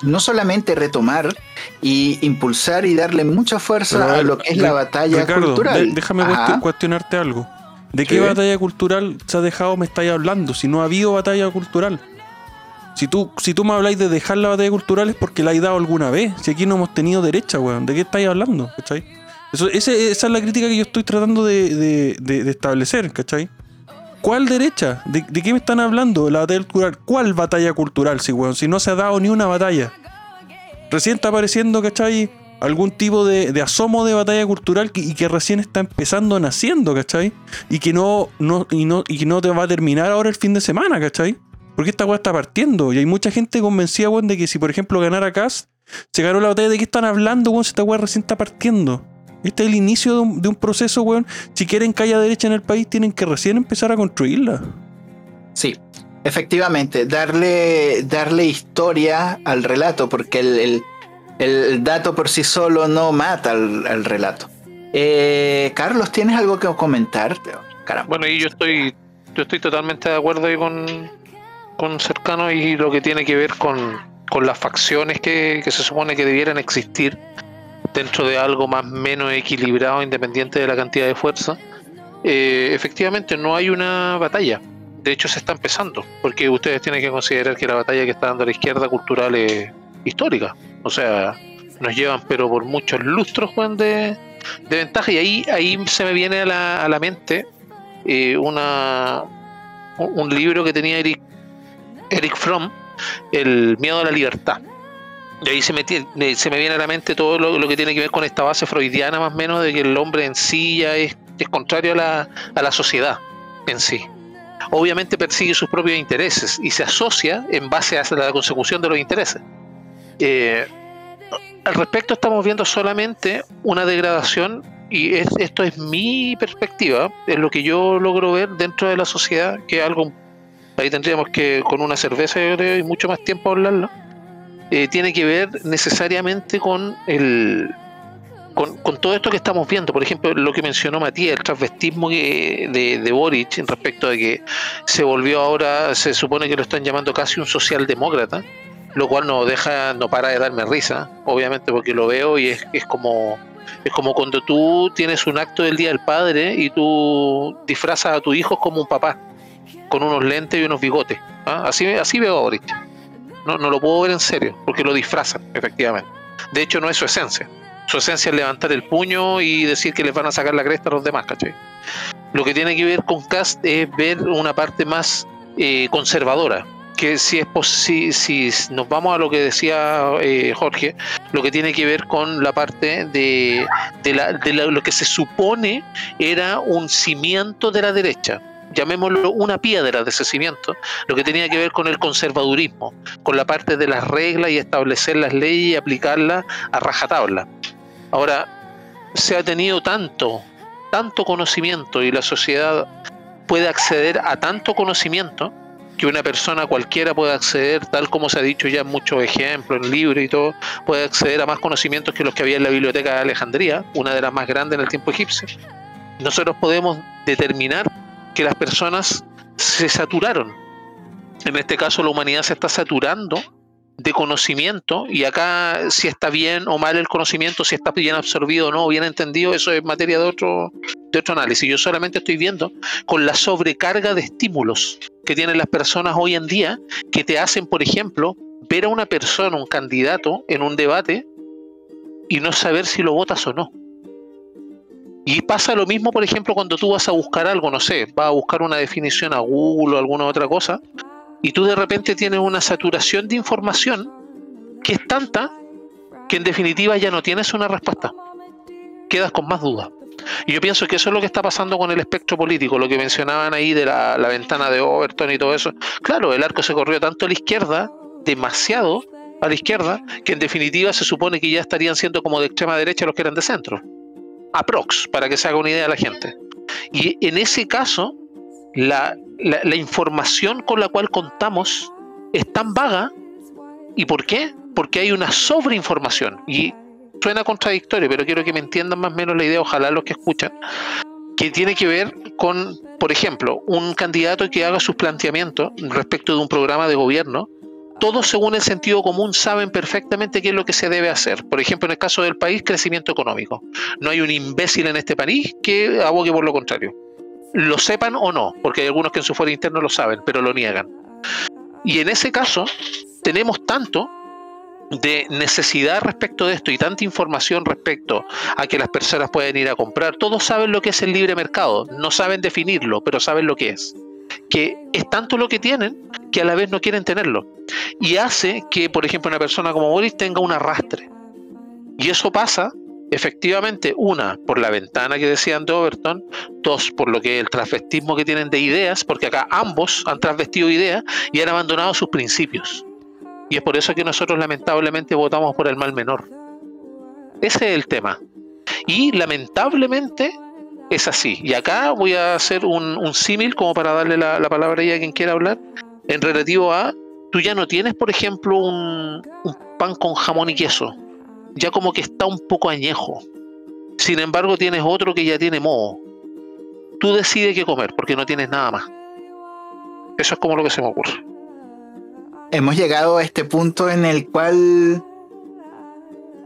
no solamente retomar y impulsar y darle mucha fuerza a, lo que es la batalla cultural. déjame cuestionarte algo. ¿De qué batalla cultural se ha dejado me estáis hablando si no ha habido batalla cultural? Si tú, si tú me habláis de dejar la batalla cultural es porque la hay dado alguna vez. Si aquí no hemos tenido derecha, weón. ¿De qué estáis hablando? ¿Cachai? Eso, esa es la crítica que yo estoy tratando de, establecer, ¿cachai? ¿Cuál derecha? ¿De, qué me están hablando? La batalla cultural. ¿Cuál batalla cultural, si, weón? Si no se ha dado ni una batalla. Recién está apareciendo, ¿cachai? Algún tipo de, asomo de batalla cultural y que recién está empezando naciendo, ¿cachai? Y que no, no, y no, y que no te va a terminar ahora el fin de semana, ¿cachai? Porque esta weá está partiendo. Y hay mucha gente convencida, weón, de que si por ejemplo ganara Cass, se ganó la batalla de qué están hablando, weón, si esta weá recién está partiendo. Este es el inicio de un, proceso, weón. Si quieren que haya derecha en el país, tienen que recién empezar a construirla. Sí, efectivamente. Darle, darle historia al relato, porque el, dato por sí solo no mata al, relato. Eh, Carlos, ¿tienes algo que comentar? Bueno, y yo estoy, yo estoy totalmente de acuerdo ahí con, con cercano y lo que tiene que ver con, con las facciones que, se supone que debieran existir dentro de algo más menos equilibrado, independiente de la cantidad de fuerza. Eh, efectivamente, no hay una batalla. De hecho, se está empezando, porque ustedes tienen que considerar que la batalla que está dando la izquierda cultural es histórica. O sea, nos llevan, pero por muchos lustros, Juan, de, de ventaja. Y ahí, ahí se me viene a la, a la mente eh, una, un libro que tenía Eric Eric Fromm, El miedo a la libertad. Y ahí se me, se me viene a la mente todo lo, que tiene que ver con esta base freudiana más o menos de que el hombre en sí ya es, contrario a la, a la sociedad en sí. Obviamente persigue sus propios intereses y se asocia en base a la consecución de los intereses. Eh, al respecto estamos viendo solamente una degradación y es, esto es mi perspectiva, es lo que yo logro ver dentro de la sociedad, que algo, ahí tendríamos que con una cerveza y mucho más tiempo hablarlo, eh, tiene que ver necesariamente con el, con, todo esto que estamos viendo, por ejemplo, lo que mencionó Matías, el transvestismo de, de Boric respecto de que se volvió ahora, se supone que lo están llamando casi un socialdemócrata, lo cual no deja, no para de darme risa, obviamente porque lo veo y es, es como es como cuando tú tienes un acto del Día del Padre y tú disfrazas a tu hijo como un papá, con unos lentes y unos bigotes. ¿ah? Así, así veo a Boric. No, no lo puedo ver en serio, porque lo disfrazan, efectivamente. De hecho, no es su esencia. Su esencia es levantar el puño y decir que les van a sacar la cresta a los demás, ¿cachai? Lo que tiene que ver con Cast es ver una parte más eh, conservadora, que si es si, si nos vamos a lo que decía eh, Jorge, lo que tiene que ver con la parte de, de, la, de lo que se supone era un cimiento de la derecha, llamémoslo una piedra de ese cimiento, lo que tenía que ver con el conservadurismo, con la parte de las reglas y establecer las leyes y aplicarlas a rajatabla. Ahora, se ha tenido tanto, tanto conocimiento y la sociedad puede acceder a tanto conocimiento que una persona cualquiera puede acceder, tal como se ha dicho ya en muchos ejemplos, en libros y todo, puede acceder a más conocimientos que los que había en la biblioteca de Alejandría, una de las más grandes en el tiempo egipcio. Nosotros podemos determinar que las personas se saturaron. En este caso la humanidad se está saturando de conocimiento y acá si está bien o mal el conocimiento, si está bien absorbido o no, bien entendido, eso es materia de otro, de otro análisis. Yo solamente estoy viendo con la sobrecarga de estímulos que tienen las personas hoy en día que te hacen, por ejemplo, ver a una persona, un candidato en un debate y no saber si lo votas o no. Y pasa lo mismo, por ejemplo, cuando tú vas a buscar algo, no sé, vas a buscar una definición a Google o alguna otra cosa, y tú de repente tienes una saturación de información que es tanta que en definitiva ya no tienes una respuesta. Quedas con más dudas. Y yo pienso que eso es lo que está pasando con el espectro político, lo que mencionaban ahí de la, ventana de Overton y todo eso. Claro, el arco se corrió tanto a la izquierda, demasiado a la izquierda, que en definitiva se supone que ya estarían siendo como de extrema derecha los que eran de centro. Aprox, para que se haga una idea la gente. Y en ese caso, la, información con la cual contamos es tan vaga. ¿Y por qué? Porque hay una sobreinformación. Y suena contradictorio, pero quiero que me entiendan más o menos la idea, ojalá los que escuchan, que tiene que ver con, por ejemplo, un candidato que haga sus planteamientos respecto de un programa de gobierno. Todos según el sentido común saben perfectamente qué es lo que se debe hacer. Por ejemplo, en el caso del país, crecimiento económico. No hay un imbécil en este país que abogue por lo contrario lo sepan o no, porque hay algunos que en su fuero interno lo saben, pero lo niegan. Y en ese caso, tenemos tanto de necesidad respecto de esto y tanta información respecto a que las personas pueden ir a comprar. Todos saben lo que es el libre mercado, no saben definirlo, pero saben lo que es. Que es tanto lo que tienen que a la vez no quieren tenerlo. Y hace que, por ejemplo, una persona como Boris tenga un arrastre. Y eso pasa efectivamente, una, por la ventana que decían de Overton, dos, por lo que el transvestismo que tienen de ideas, porque acá ambos han transvestido ideas y han abandonado sus principios. Y es por eso que nosotros lamentablemente votamos por el mal menor. Ese es el tema. Y lamentablemente es así. Y acá voy a hacer un, símil como para darle la, palabra a quien quiera hablar, en relativo a, tú ya no tienes, por ejemplo, un pan con jamón y queso ya como que está un poco añejo. Sin embargo, tienes otro que ya tiene moho. Tú decides qué comer porque no tienes nada más. Eso es como lo que se me ocurre. Hemos llegado a este punto en el cual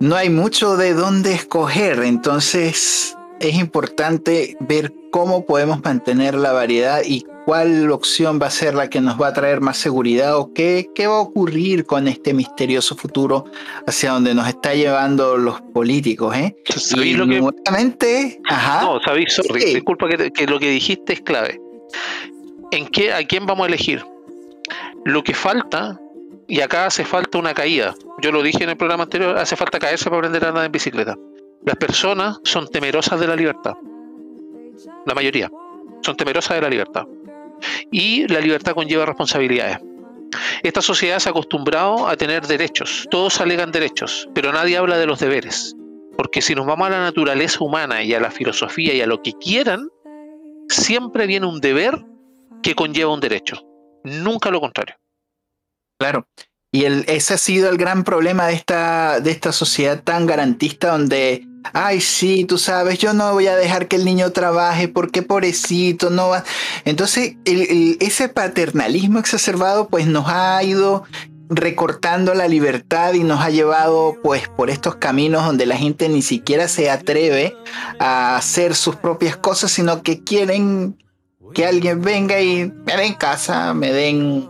no hay mucho de dónde escoger, entonces es importante ver cómo podemos mantener la variedad y cuál opción va a ser la que nos va a traer más seguridad o qué, qué va a ocurrir con este misterioso futuro hacia donde nos está llevando los políticos. ¿eh? ¿Sabéis lo que... Ajá. No, sabéis, sorry, disculpa que, lo que dijiste es clave. ¿En qué, ¿A quién vamos a elegir? Lo que falta, y acá hace falta una caída, yo lo dije en el programa anterior, hace falta caerse para aprender a andar en bicicleta. Las personas son temerosas de la libertad. La mayoría son temerosas de la libertad y la libertad conlleva responsabilidades. Esta sociedad se ha acostumbrado a tener derechos, todos alegan derechos, pero nadie habla de los deberes. Porque si nos vamos a la naturaleza humana y a la filosofía y a lo que quieran, siempre viene un deber que conlleva un derecho. Nunca lo contrario. Claro. Y ese ha sido el gran problema de esta, de esta sociedad tan garantista donde, ay, sí, tú sabes, yo no voy a dejar que el niño trabaje porque pobrecito, no va. Entonces, ese paternalismo exacerbado pues nos ha ido recortando la libertad y nos ha llevado pues por estos caminos donde la gente ni siquiera se atreve a hacer sus propias cosas, sino que quieren que alguien venga y me den casa, me den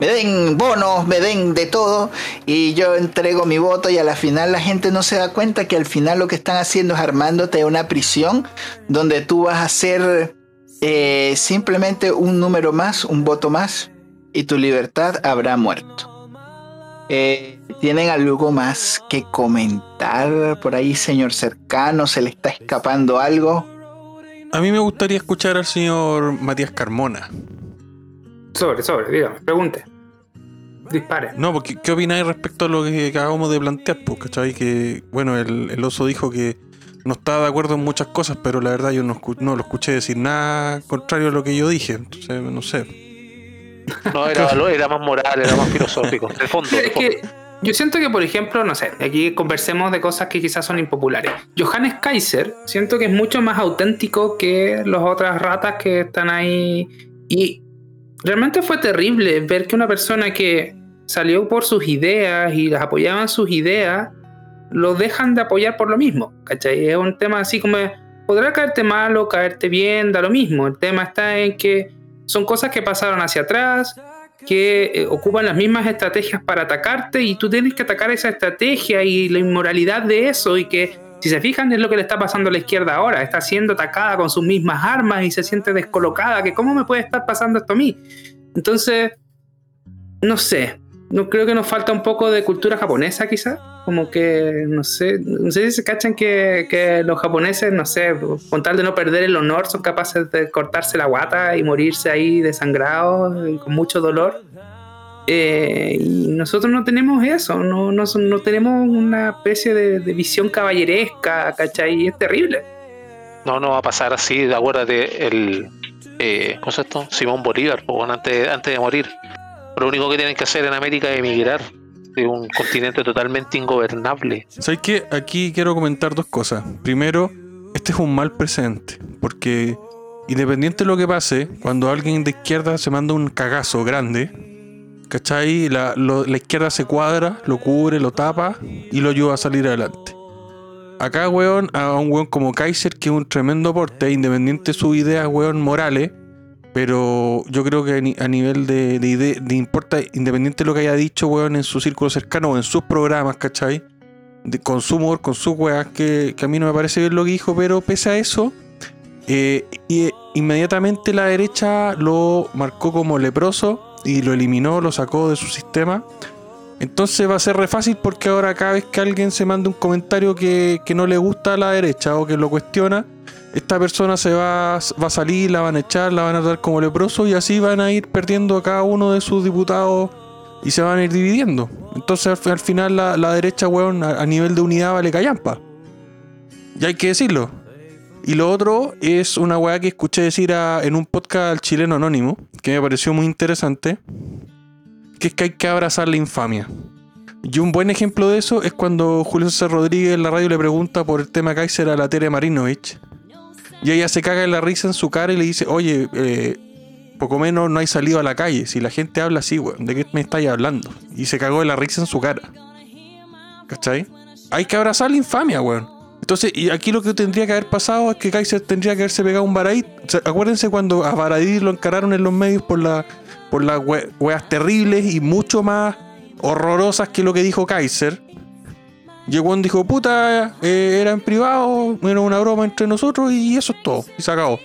me den bonos, me den de todo y yo entrego mi voto y a la final la gente no se da cuenta que al final lo que están haciendo es armándote una prisión donde tú vas a ser eh, simplemente un número más, un voto más y tu libertad habrá muerto. Eh, ¿Tienen algo más que comentar por ahí, señor cercano? ¿Se le está escapando algo? A mí me gustaría escuchar al señor Matías Carmona. Sobre, sobre, dígame, pregunte. Dispare. No, porque ¿qué opináis respecto a lo que acabamos de plantear? Pues, ¿cachai? Que, bueno, el, oso dijo que no estaba de acuerdo en muchas cosas, pero la verdad yo no, no lo escuché decir nada contrario a lo que yo dije. Entonces, no sé. No, era, era más moral, era más filosófico. De fondo, es que yo siento que, por ejemplo, no sé, aquí conversemos de cosas que quizás son impopulares. Johannes Kaiser, siento que es mucho más auténtico que las otras ratas que están ahí. Y realmente fue terrible ver que una persona que salió por sus ideas y las apoyaban sus ideas, lo dejan de apoyar por lo mismo. ¿Cachai? Es un tema así como, podrá caerte mal o caerte bien, da lo mismo. El tema está en que son cosas que pasaron hacia atrás, que eh, ocupan las mismas estrategias para atacarte y tú tienes que atacar esa estrategia y la inmoralidad de eso y que si se fijan es lo que le está pasando a la izquierda ahora, está siendo atacada con sus mismas armas y se siente descolocada, que cómo me puede estar pasando esto a mí. Entonces, no sé, no creo que nos falta un poco de cultura japonesa quizás como que, no sé, no sé si se cachan que, los japoneses, no sé, con tal de no perder el honor, son capaces de cortarse la guata y morirse ahí desangrados con mucho dolor. Eh, y nosotros no tenemos eso, no, no, no tenemos una especie de, visión caballeresca, ¿cachai? Es terrible. No, no va a pasar así, acuérdate, el, eh, ¿cómo es esto? Simón Bolívar, antes, antes de morir. Lo único que tienen que hacer en América es emigrar de un continente totalmente ingobernable. ¿Sabes qué? Aquí quiero comentar dos cosas. Primero, este es un mal presente, porque independiente de lo que pase, cuando alguien de izquierda se manda un cagazo grande, ¿cachai? La, la izquierda se cuadra, lo cubre, lo tapa y lo ayuda a salir adelante. Acá, weón, a un weón como Kaiser, que es un tremendo aporte, independiente de sus ideas, weón, morales, pero yo creo que a nivel de, de, importa, independiente de lo que haya dicho, weón, en su círculo cercano o en sus programas, ¿cachai? De, con su humor, con sus weas, que, a mí no me parece bien lo que dijo, pero pese a eso, eh, inmediatamente la derecha lo marcó como leproso y lo eliminó, lo sacó de su sistema. Entonces va a ser re fácil porque ahora cada vez que alguien se manda un comentario que, que no le gusta a la derecha o que lo cuestiona, esta persona se va, va a salir, la van a echar, la van a dar como leproso y así van a ir perdiendo a cada uno de sus diputados y se van a ir dividiendo. Entonces al, final la, derecha, weón, a, nivel de unidad vale callampa. Y hay que decirlo. Y lo otro es una weá que escuché decir en un podcast al chileno anónimo, que me pareció muy interesante, que es que hay que abrazar la infamia. Y un buen ejemplo de eso es cuando Julio César Rodríguez en la radio le pregunta por el tema Kaiser a la Tere Marinovich. Y ella se caga en la risa en su cara y le dice, oye, eh, poco menos no hay salido a la calle. Si la gente habla así, weón, ¿de qué me estáis hablando? Y se cagó en la risa en su cara. ¿Cachai? Hay que abrazar la infamia, weón. Entonces, y aquí lo que tendría que haber pasado es que Kaiser tendría que haberse pegado un Baradí. acuérdense cuando a Baradí lo encararon en los medios por, la, por las weas terribles y mucho más horrorosas que lo que dijo Kaiser. Llegó y dijo, puta, eh, era en privado, era una broma entre nosotros y eso es todo. Y se acabó.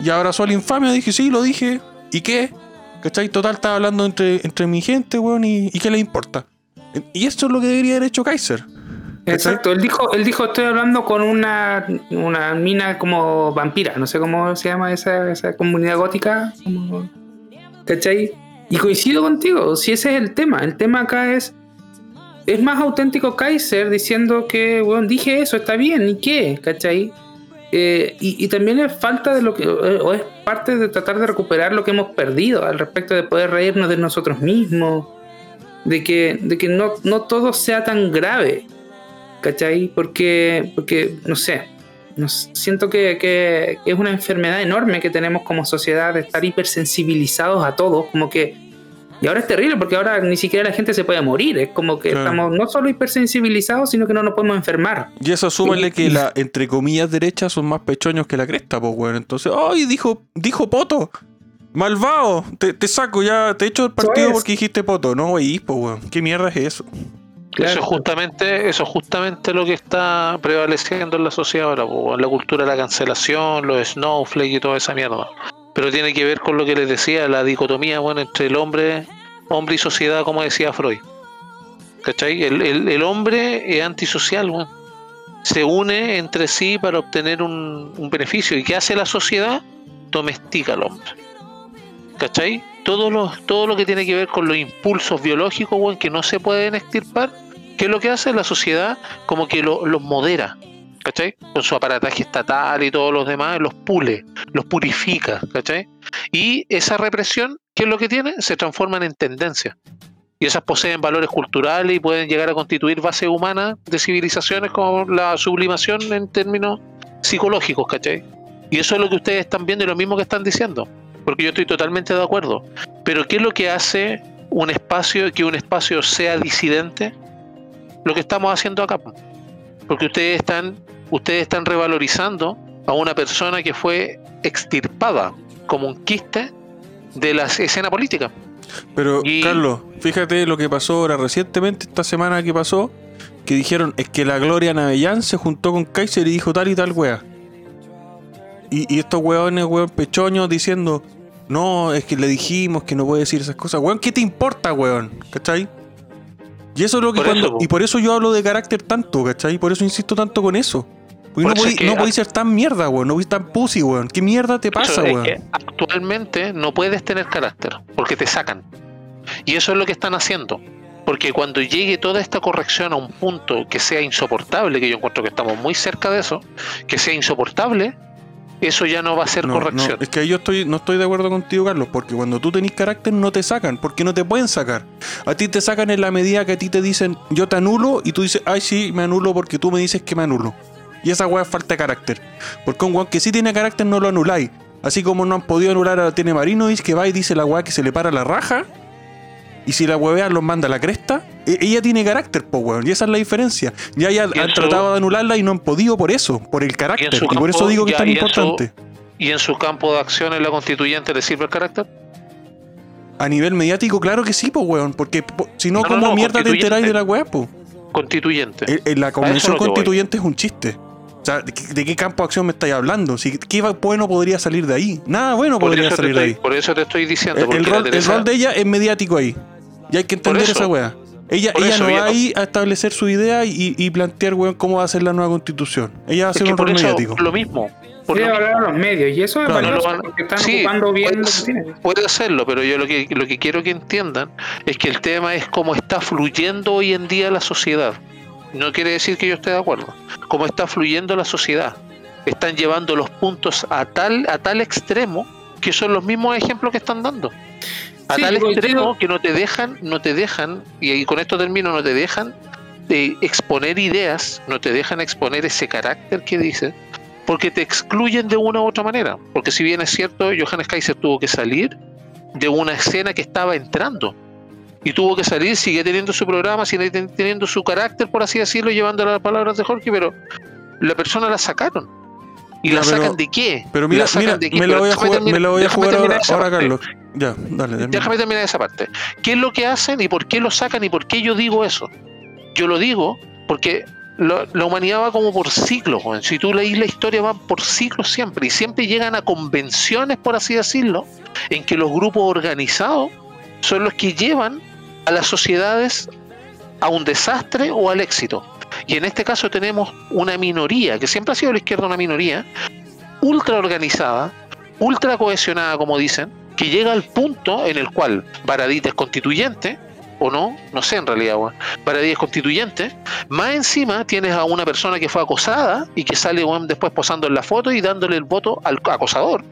Y abrazó a la infamia, dije, sí, lo dije. ¿Y qué? ¿Cachai? Total, estaba hablando entre, entre mi gente, weón, y, qué le importa. Y esto es lo que debería haber hecho Kaiser. Exacto, él dijo, él dijo, estoy hablando con una, una mina como vampira, no sé cómo se llama esa, esa comunidad gótica. ¿Cachai? Y coincido contigo, si ese es el tema. El tema acá es es más auténtico Kaiser diciendo que, bueno, dije eso, está bien, ¿y qué? ¿Cachai? Eh, y, también es falta de lo que, o es parte de tratar de recuperar lo que hemos perdido al respecto de poder reírnos de nosotros mismos, de que, de que no, no todo sea tan grave, ¿cachai? Porque, porque no sé, siento que, que, es una enfermedad enorme que tenemos como sociedad de estar hipersensibilizados a todo, como que y ahora es terrible porque ahora ni siquiera la gente se puede morir. Es como que estamos no solo hipersensibilizados, sino que no nos podemos enfermar. Y eso súmale que la, entre comillas, derecha son más pechoños que la cresta, pues, bueno. Entonces, ¡ay! Dijo, dijo Poto. Malvado, te, saco ya, te echo el partido porque dijiste Poto. No, güey, pues, weón. ¿Qué mierda es eso? Eso es justamente, eso es lo que está prevaleciendo en la sociedad ahora, en la cultura de la cancelación, los snowflakes y toda esa mierda pero tiene que ver con lo que les decía, la dicotomía bueno, entre el hombre, hombre y sociedad, como decía Freud. ¿Cachai? El, hombre es antisocial, se une entre sí para obtener un, beneficio. ¿Y qué hace la sociedad? Domestica al hombre. ¿Cachai? Todo lo, todo lo que tiene que ver con los impulsos biológicos, bueno, que no se pueden extirpar, ¿qué es lo que hace la sociedad? Como que los modera. ¿cachai? Con su aparataje estatal y todos los demás, los pule, los purifica, ¿cachai? Y esa represión, ¿qué es lo que tiene? Se transforman en tendencias. Y esas poseen valores culturales y pueden llegar a constituir base humana de civilizaciones como la sublimación en términos psicológicos, ¿cachai? Y eso es lo que ustedes están viendo y lo mismo que están diciendo. Porque yo estoy totalmente de acuerdo. Pero ¿qué es lo que hace un espacio, que un espacio sea disidente? Lo que estamos haciendo acá. Porque ustedes están ustedes están revalorizando a una persona que fue extirpada como un quiste de la escena política. Pero, Carlos, fíjate lo que pasó ahora recientemente, esta semana que pasó, que dijeron es que la Gloria Navellán se juntó con Kaiser y dijo tal y tal wea. Y, estos weones, weón, pechoños diciendo, no, es que le dijimos que no puede decir esas cosas. Weón, ¿qué te importa, weón? ¿Cachai? Y eso es lo que cuando. y por eso yo hablo de carácter tanto, ¿cachai? Y por eso insisto tanto con eso. Porque no podéis ser tan mierda, weón. No podéis tan pussy, weón. ¿Qué mierda te pasa, weón? actualmente no puedes tener carácter porque te sacan. Y eso es lo que están haciendo. Porque cuando llegue toda esta corrección a un punto que sea insoportable, que yo encuentro que estamos muy cerca de eso, que sea insoportable, eso ya no va a ser corrección. es que yo estoy, no estoy de acuerdo contigo, Carlos, porque cuando tú tenés carácter no te sacan, porque no te pueden sacar. A ti te sacan en la medida que a ti te dicen yo te anulo y tú dices, ay sí, me anulo porque tú me dices que me anulo. Y esa weá es falta de carácter. Porque un weón que sí tiene carácter no lo anuláis. Así como no han podido anular a Tiene Marinovic, que va y dice la weá que se le para la raja. Y si la huevea los manda a la cresta, e-, ella tiene carácter, po weón. Y esa es la diferencia. Ya, ya han tratado de anularla y no han podido por eso, por el carácter. Y, por eso digo que es tan importante. ¿Y en su campo de acción en la constituyente le sirve el carácter? A nivel mediático, claro que sí, po weón. Porque si no, ¿cómo mierda te enteráis de la weá, po? Constituyente. En, la convención constituyente es un chiste. ¿de qué campo de acción me estáis hablando? Si, ¿Qué bueno podría salir de ahí? Nada bueno podría salir de ahí. Por eso te estoy diciendo. El, rol, de ella es mediático ahí. Y hay que entender esa weá. Ella, ella no va ahí a establecer su idea y, plantear, weón, cómo va a ser la nueva constitución. Ella va a ser un rol mediático. Lo mismo. Por hablar a los medios y eso es valioso porque están ocupando bien puede, puede hacerlo, pero yo lo que, lo que quiero que entiendan es que el tema es cómo está fluyendo hoy en día la sociedad. No quiere decir que yo esté de acuerdo. Cómo está fluyendo la sociedad. Están llevando los puntos a tal, a tal extremo que son los mismos ejemplos que están dando. A tal extremo que no te dejan, no te dejan, y con esto termino, no te dejan de exponer ideas, no te dejan exponer ese carácter que dices, porque te excluyen de una u otra manera. Porque si bien es cierto, Johannes Kaiser tuvo que salir de una escena que estaba entrando y tuvo que salir, sigue teniendo su programa, sigue teniendo su carácter, por así decirlo, llevando las palabras de Jorge, pero la persona la sacaron. ¿Y la sacan de qué? Pero mira, mira me la voy a jugar, me la voy a jugar ahora, ahora Carlos. Ya, dale, Déjame terminar esa parte. ¿Qué es lo que hacen y por qué lo sacan y por qué yo digo eso? Yo lo digo porque la humanidad va como por ciclos. Si tú leís la historia, van por ciclos siempre. Y siempre llegan a convenciones, por así decirlo, en que los grupos organizados son los que llevan a las sociedades a un desastre o al éxito. Y en este caso tenemos una minoría, que siempre ha sido la izquierda una minoría, ultra organizada, ultra cohesionada, como dicen, que llega al punto en el cual Baradit es constituyente o no, no sé en realidad, weón, para 10 constituyentes. Más encima tienes a una persona que fue acosada y que sale weón, después posando en la foto y dándole el voto al acosador.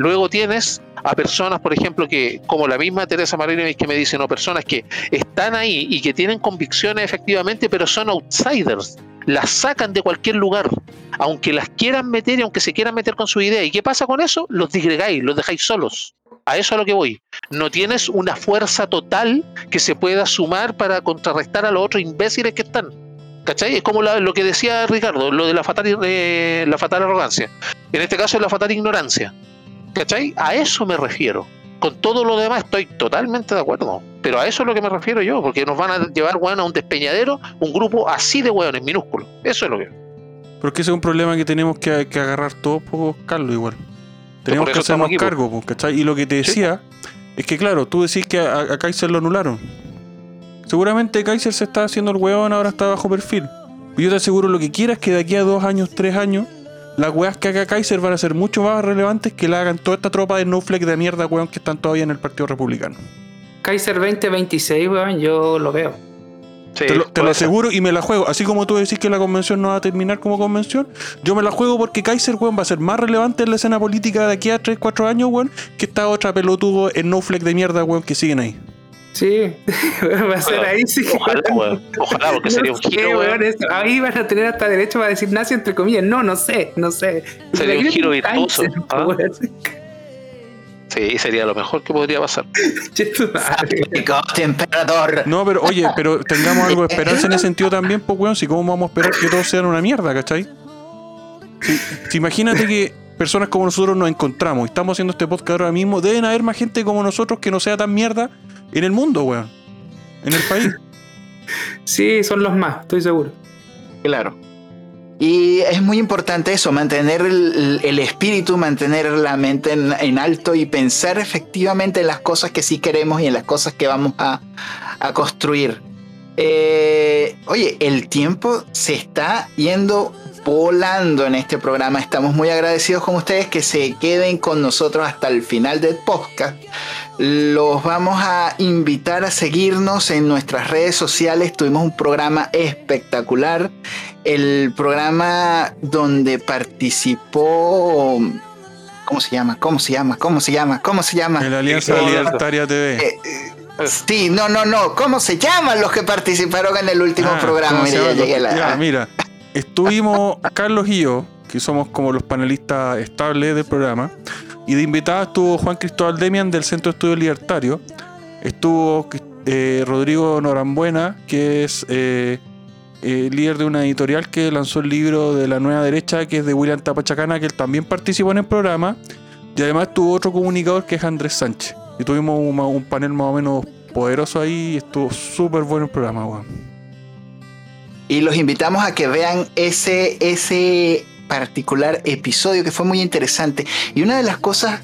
Luego tienes a personas, por ejemplo, que, como la misma Teresa Marinovich que me dice, no, personas que están ahí y que tienen convicciones efectivamente, pero son outsiders. Las sacan de cualquier lugar, aunque las quieran meter y aunque se quieran meter con su idea. ¿Y qué pasa con eso? Los disgregáis, los dejáis solos. A eso a lo que voy. No tienes una fuerza total que se pueda sumar para contrarrestar a los otros imbéciles que están. ¿Cachai? Es como lo que decía Ricardo, lo de la fatal, eh, la fatal arrogancia. En este caso es la fatal ignorancia. ¿Cachai? A eso me refiero. Con todo lo demás estoy totalmente de acuerdo. Pero a eso es lo que me refiero yo, porque nos van a llevar weón, a un despeñadero, un grupo así de hueones minúsculos. Eso es lo que. Porque ese es un problema que tenemos que, que agarrar todos, pues, Carlos, igual. Tenemos que hacernos aquí, cargo, pues, ¿cachai? Y lo que te decía es que, claro, tú decís que a, a Kaiser lo anularon. Seguramente Kaiser se está haciendo el hueón, ahora está bajo perfil. Y yo te aseguro lo que quieras que de aquí a dos años, tres años, las weas que haga Kaiser van a ser mucho más relevantes que la hagan toda esta tropa de no fleck de mierda, weón, que están todavía en el Partido Republicano. Kaiser 2026, weón, yo lo veo. Sí, Te lo, te aseguro y me la juego. Así como tú decís que la convención no va a terminar como convención, yo me la juego porque Kaiser, weón, va a ser más relevante en la escena política de aquí a 3, 4 años, weón, que esta otra pelotudo en no fleck de mierda, weón, que siguen ahí. Sí, va a ser ahí, sí. Ojalá, weón. Ojalá, porque sería un giro, weón. weón, eso. Ahí van a tener hasta derecho a decir nazi entre comillas. No, no sé, no sé. Sería un giro virtuoso, ¿ah? Sí, sería lo mejor que podría pasar. Coste, emperador. No, pero oye, pero tengamos algo de esperanza en ese sentido también, pues, weón, si cómo vamos a esperar que todos sean una mierda, ¿cachai? Si, si imagínate que personas como nosotros nos encontramos y estamos haciendo este podcast ahora mismo, deben haber más gente como nosotros que no sea tan mierda en el mundo, weón. En el país. Sí, son los más, estoy seguro. Claro. Y es muy importante eso, mantener el, el espíritu, mantener la mente en, en alto y pensar efectivamente en las cosas que sí queremos y en las cosas que vamos a, a construir. Eh, oye, el tiempo se está yendo volando en este programa. Estamos muy agradecidos con ustedes que se queden con nosotros hasta el final del podcast. Los vamos a invitar a seguirnos en nuestras redes sociales. Tuvimos un programa espectacular. El programa donde participó... ¿Cómo se llama? ¿Cómo se llama? ¿Cómo se llama? ¿Cómo se llama? En la Alianza Sí, Libertaria TV. Eh, eh, sí, no, no, no. ¿Cómo se llaman los que participaron en el último Ah, programa? ¿cómo se Mira, ya llegué a la... Ya, mira, estuvimos Carlos y yo, que somos como los panelistas estables del programa, y de invitada estuvo Juan Cristóbal Demian del Centro de Estudios Libertario, estuvo eh, Rodrigo Norambuena, que es eh, eh, líder de una editorial que lanzó el libro de la nueva derecha, que es de William Tapachacana, que él también participó en el programa, y además tuvo otro comunicador que es Andrés Sánchez. Y tuvimos un, un panel más o menos poderoso ahí y estuvo súper bueno el programa, weón. Y los invitamos a que vean ese, ese particular episodio que fue muy interesante. Y una de las cosas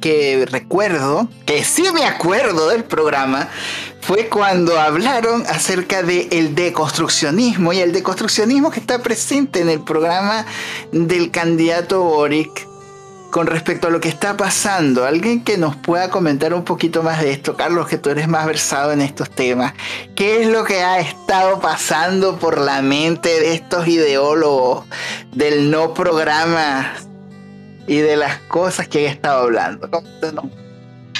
que recuerdo, que sí me acuerdo del programa, fue cuando hablaron acerca del el deconstruccionismo y el deconstruccionismo que está presente en el programa del candidato Boric con respecto a lo que está pasando. Alguien que nos pueda comentar un poquito más de esto, Carlos, que tú eres más versado en estos temas. ¿Qué es lo que ha estado pasando por la mente de estos ideólogos del no programa y de las cosas que han estado hablando? ¿Cómo te- no?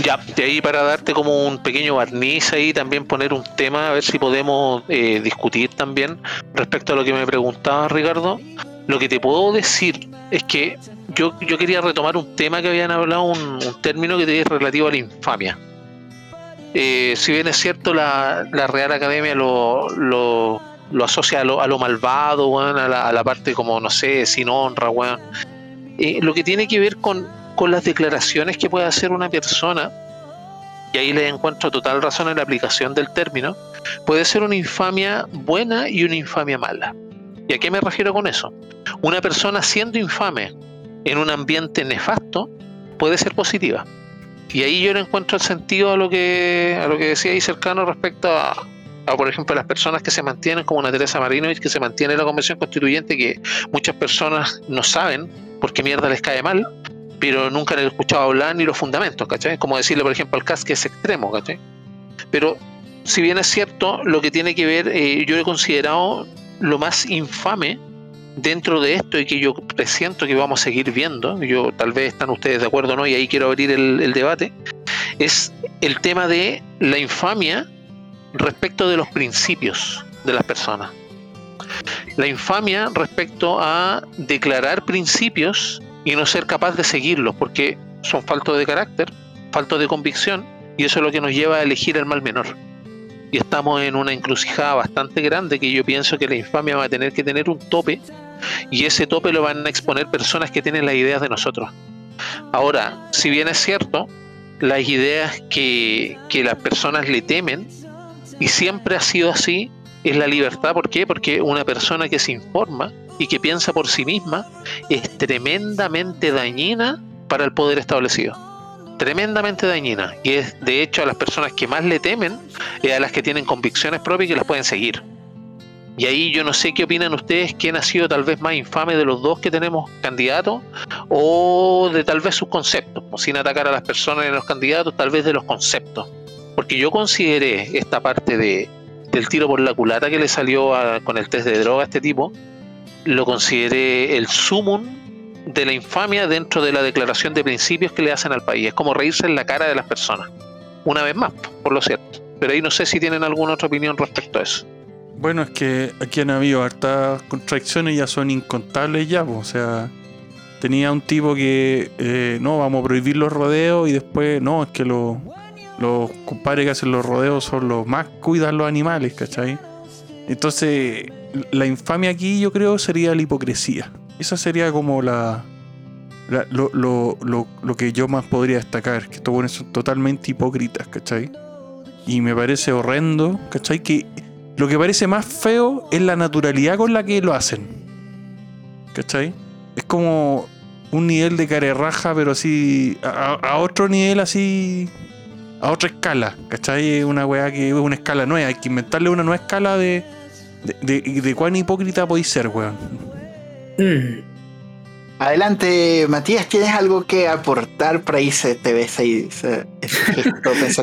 Ya, de ahí para darte como un pequeño barniz ahí, también poner un tema, a ver si podemos eh, discutir también respecto a lo que me preguntaba Ricardo. Lo que te puedo decir es que yo, quería retomar un tema que habían hablado, un, un término que es relativo a la infamia. Eh, si bien es cierto, la, la Real Academia lo, lo, lo asocia a lo, a lo malvado, weón, a, la, a la parte como, no sé, sin honra, weón. Eh, lo que tiene que ver con, con las declaraciones que puede hacer una persona, y ahí le encuentro total razón en la aplicación del término, puede ser una infamia buena y una infamia mala. ¿Y a qué me refiero con eso? Una persona siendo infame en un ambiente nefasto puede ser positiva. Y ahí yo le encuentro el sentido a lo que, a lo que decía ahí cercano respecto a, a, por ejemplo, las personas que se mantienen, como una Teresa Marinovich, que se mantiene en la Convención Constituyente, que muchas personas no saben por qué mierda les cae mal, pero nunca he escuchado hablar ni los fundamentos, ¿cachai? Como decirle, por ejemplo, al CAS que es extremo, ¿cachai? Pero si bien es cierto, lo que tiene que ver, eh, yo he considerado lo más infame dentro de esto y que yo presiento que vamos a seguir viendo, yo tal vez están ustedes de acuerdo no, y ahí quiero abrir el, debate, es el tema de la infamia respecto de los principios de las personas. La infamia respecto a declarar principios y no ser capaz de seguirlos, porque son faltos de carácter, faltos de convicción, y eso es lo que nos lleva a elegir el mal menor. Y estamos en una encrucijada bastante grande que yo pienso que la infamia va a tener que tener un tope y ese tope lo van a exponer personas que tienen las ideas de nosotros. Ahora, si bien es cierto, las ideas que, que las personas le temen, y siempre ha sido así, es la libertad. ¿Por qué? Porque una persona que se informa y que piensa por sí misma es tremendamente dañina para el poder establecido. Tremendamente dañina. Y es de hecho a las personas que más le temen, es a las que tienen convicciones propias y que las pueden seguir. Y ahí yo no sé qué opinan ustedes, quién ha sido tal vez más infame de los dos que tenemos candidatos, o de tal vez sus conceptos, sin atacar a las personas y a los candidatos, tal vez de los conceptos. Porque yo consideré esta parte de, del tiro por la culata que le salió con el test de droga a este tipo, lo consideré el sumum de la infamia dentro de la declaración de principios que le hacen al país. Es como reírse en la cara de las personas. Una vez más, por lo cierto. Pero ahí no sé si tienen alguna otra opinión respecto a eso. Bueno, es que aquí han habido hartas contradicciones, ya son incontables ya, o sea, tenía un tipo que eh, no, vamos a prohibir los rodeos y después, no, es que los, los compadres que hacen los rodeos son los más cuidan los animales, ¿cachai? Entonces, la infamia aquí yo creo sería la hipocresía. Esa sería como la, lo, lo, lo, lo, que yo más podría destacar, que estos buenos son totalmente hipócritas, ¿cachai? Y me parece horrendo, ¿cachai? Que lo que parece más feo es la naturalidad con la que lo hacen. ¿Cachai? Es como un nivel de carerraja, pero así. A, otro nivel así. A otra escala. ¿Cachai? Una weá que es una escala nueva. Hay que inventarle una nueva escala de. de, cuán hipócrita podéis ser, weón. Mm. Adelante, Matías, ¿tienes algo que aportar por ahí? Se te ves ahí.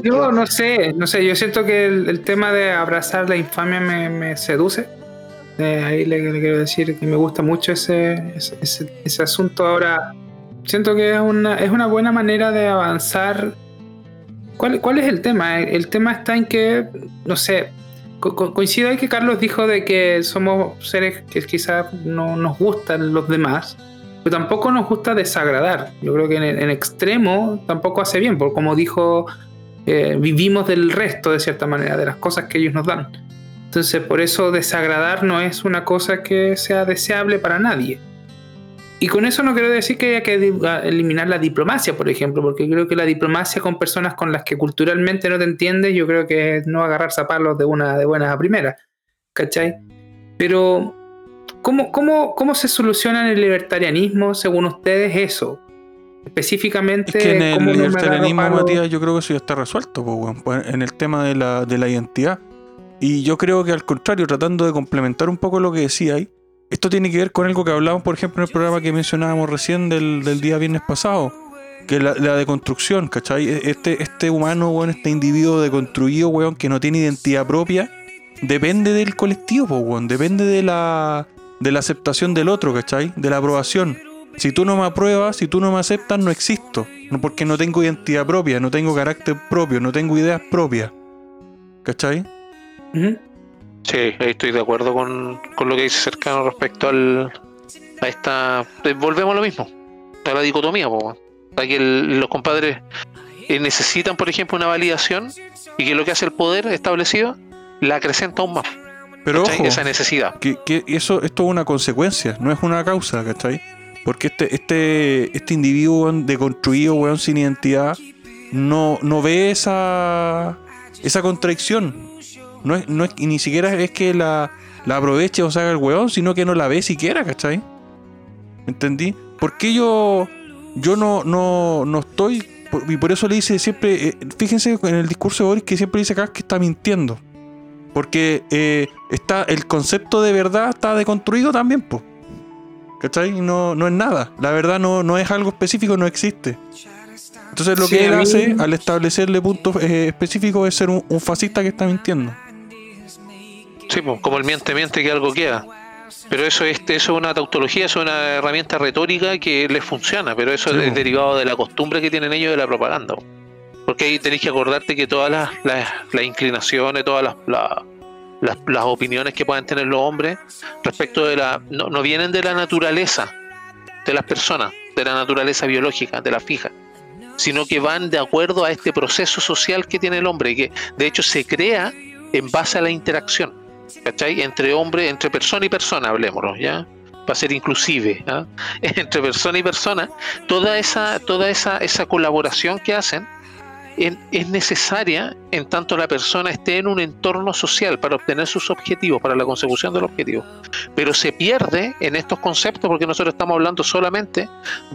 yo no sé, no sé, yo siento que el, tema de abrazar la infamia me, seduce. Eh, ahí le, quiero decir que me gusta mucho ese, ese, asunto. Ahora, siento que es una, es una buena manera de avanzar. ¿Cuál, ¿Cuál es el tema? El tema está en que, no sé, coincido ahí que Carlos dijo de que somos seres que quizás no nos gustan los demás pero tampoco nos gusta desagradar. Yo creo que en, extremo tampoco hace bien, porque como dijo, eh, vivimos del resto de cierta manera, de las cosas que ellos nos dan. Entonces, por eso desagradar no es una cosa que sea deseable para nadie. Y con eso no quiero decir que haya que eliminar la diplomacia, por ejemplo, porque creo que la diplomacia con personas con las que culturalmente no te entiendes, yo creo que es no agarrar zapatos de una de buenas a primera. ¿Cachai? Pero ¿Cómo, cómo, cómo se soluciona en el libertarianismo, según ustedes, eso? Específicamente. Es que en el libertarianismo, Matías, yo creo que eso ya está resuelto, pues, en el tema de la, de la identidad. Y yo creo que al contrario, tratando de complementar un poco lo que decía ahí, esto tiene que ver con algo que hablamos, por ejemplo, en el programa que mencionábamos recién del, del día viernes pasado, que es la, la deconstrucción, ¿cachai? Este, este humano, weón, este individuo deconstruido, weón, que no tiene identidad propia, depende del colectivo, weón, depende de la, de la aceptación del otro, ¿cachai? De la aprobación. Si tú no me apruebas, si tú no me aceptas, no existo. No porque no tengo identidad propia, no tengo carácter propio, no tengo ideas propias. ¿Cachai? Sí, ahí estoy de acuerdo con, lo que dice cercano respecto al, a esta... Eh, volvemos a lo mismo, a la dicotomía, po, a que los compadres eh, necesitan, por ejemplo, una validación y que lo que hace el poder establecido la acrecenta aún más. Pero ojo, esa necesidad. Que, eso es toda una consecuencia, no es una causa, ¿cachai? Porque este, este, este individuo deconstruido, weón, sin identidad, no, no ve esa, esa contradicción. No es, no es, y ni siquiera es que la, la aproveche o se haga el weón, sino que no la ve siquiera, ¿cachai? ¿Entendí? Porque yo, yo no, no, no estoy, y por eso le dice siempre, eh, fíjense en el discurso de Boris que siempre dice acá que está mintiendo. Porque eh, está, el concepto de verdad está deconstruido también, pues. ¿Cachai? No, no es nada. La verdad no, no es algo específico, no existe. Entonces lo Sí, que él hace al establecerle puntos eh, específicos es ser un, un fascista que está mintiendo. Sí, pues, como el miente, miente que algo queda. Pero eso es, eso es una tautología, eso es una herramienta retórica que les funciona, pero eso Sí, es po. derivado de la costumbre que tienen ellos de la propaganda. po. Porque ahí tenéis que acordarte que todas las, las, inclinaciones, todas las, la- las, las opiniones que puedan tener los hombres respecto de la. No, vienen de la naturaleza de las personas, de la naturaleza biológica, de la fija, sino que van de acuerdo a este proceso social que tiene el hombre, que de hecho se crea en base a la interacción. ¿cachai? Entre hombre, entre persona y persona, hablemoslo, ¿ya? Para ser inclusive, ¿ah? entre persona y persona, toda esa, toda esa, esa colaboración que hacen en- es necesaria en tanto la persona esté en un entorno social para obtener sus objetivos, para la consecución del objetivo. Pero se pierde en estos conceptos porque nosotros estamos hablando solamente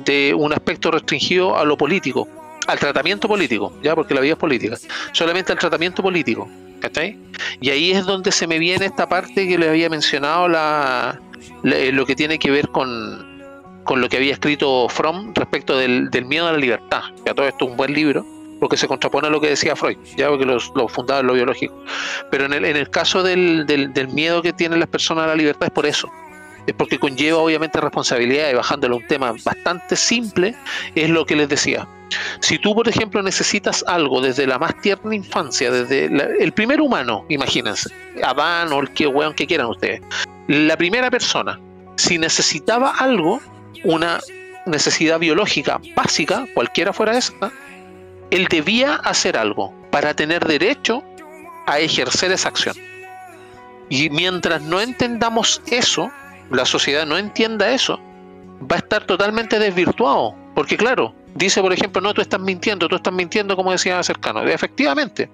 de un aspecto restringido a lo político, al tratamiento político, ya porque la vida es política, solamente al tratamiento político, ¿cachai? Y ahí es donde se me viene esta parte que les había mencionado, la, eh, lo que tiene que ver con, con lo que había escrito Fromm respecto del, del miedo a la libertad. Ya todo esto es un buen libro, porque se contrapone a lo que decía Freud, ya porque los, lo fundaba en lo biológico. Pero en el, en el caso del, del, del miedo que tienen las personas a la libertad es por eso. Es porque conlleva obviamente responsabilidad y bajándolo a un tema bastante simple, es lo que les decía. Si tú, por ejemplo, necesitas algo desde la más tierna infancia, desde la- el primer humano, imagínense, Adán o el que weón que quieran ustedes, la primera persona, si necesitaba algo, una necesidad biológica básica, cualquiera fuera esa, él debía hacer algo para tener derecho a ejercer esa acción. Y mientras no entendamos eso, la sociedad no entienda eso, va a estar totalmente desvirtuado. Porque claro, dice por ejemplo, no, tú estás mintiendo, tú estás mintiendo como decía cercano. Efectivamente.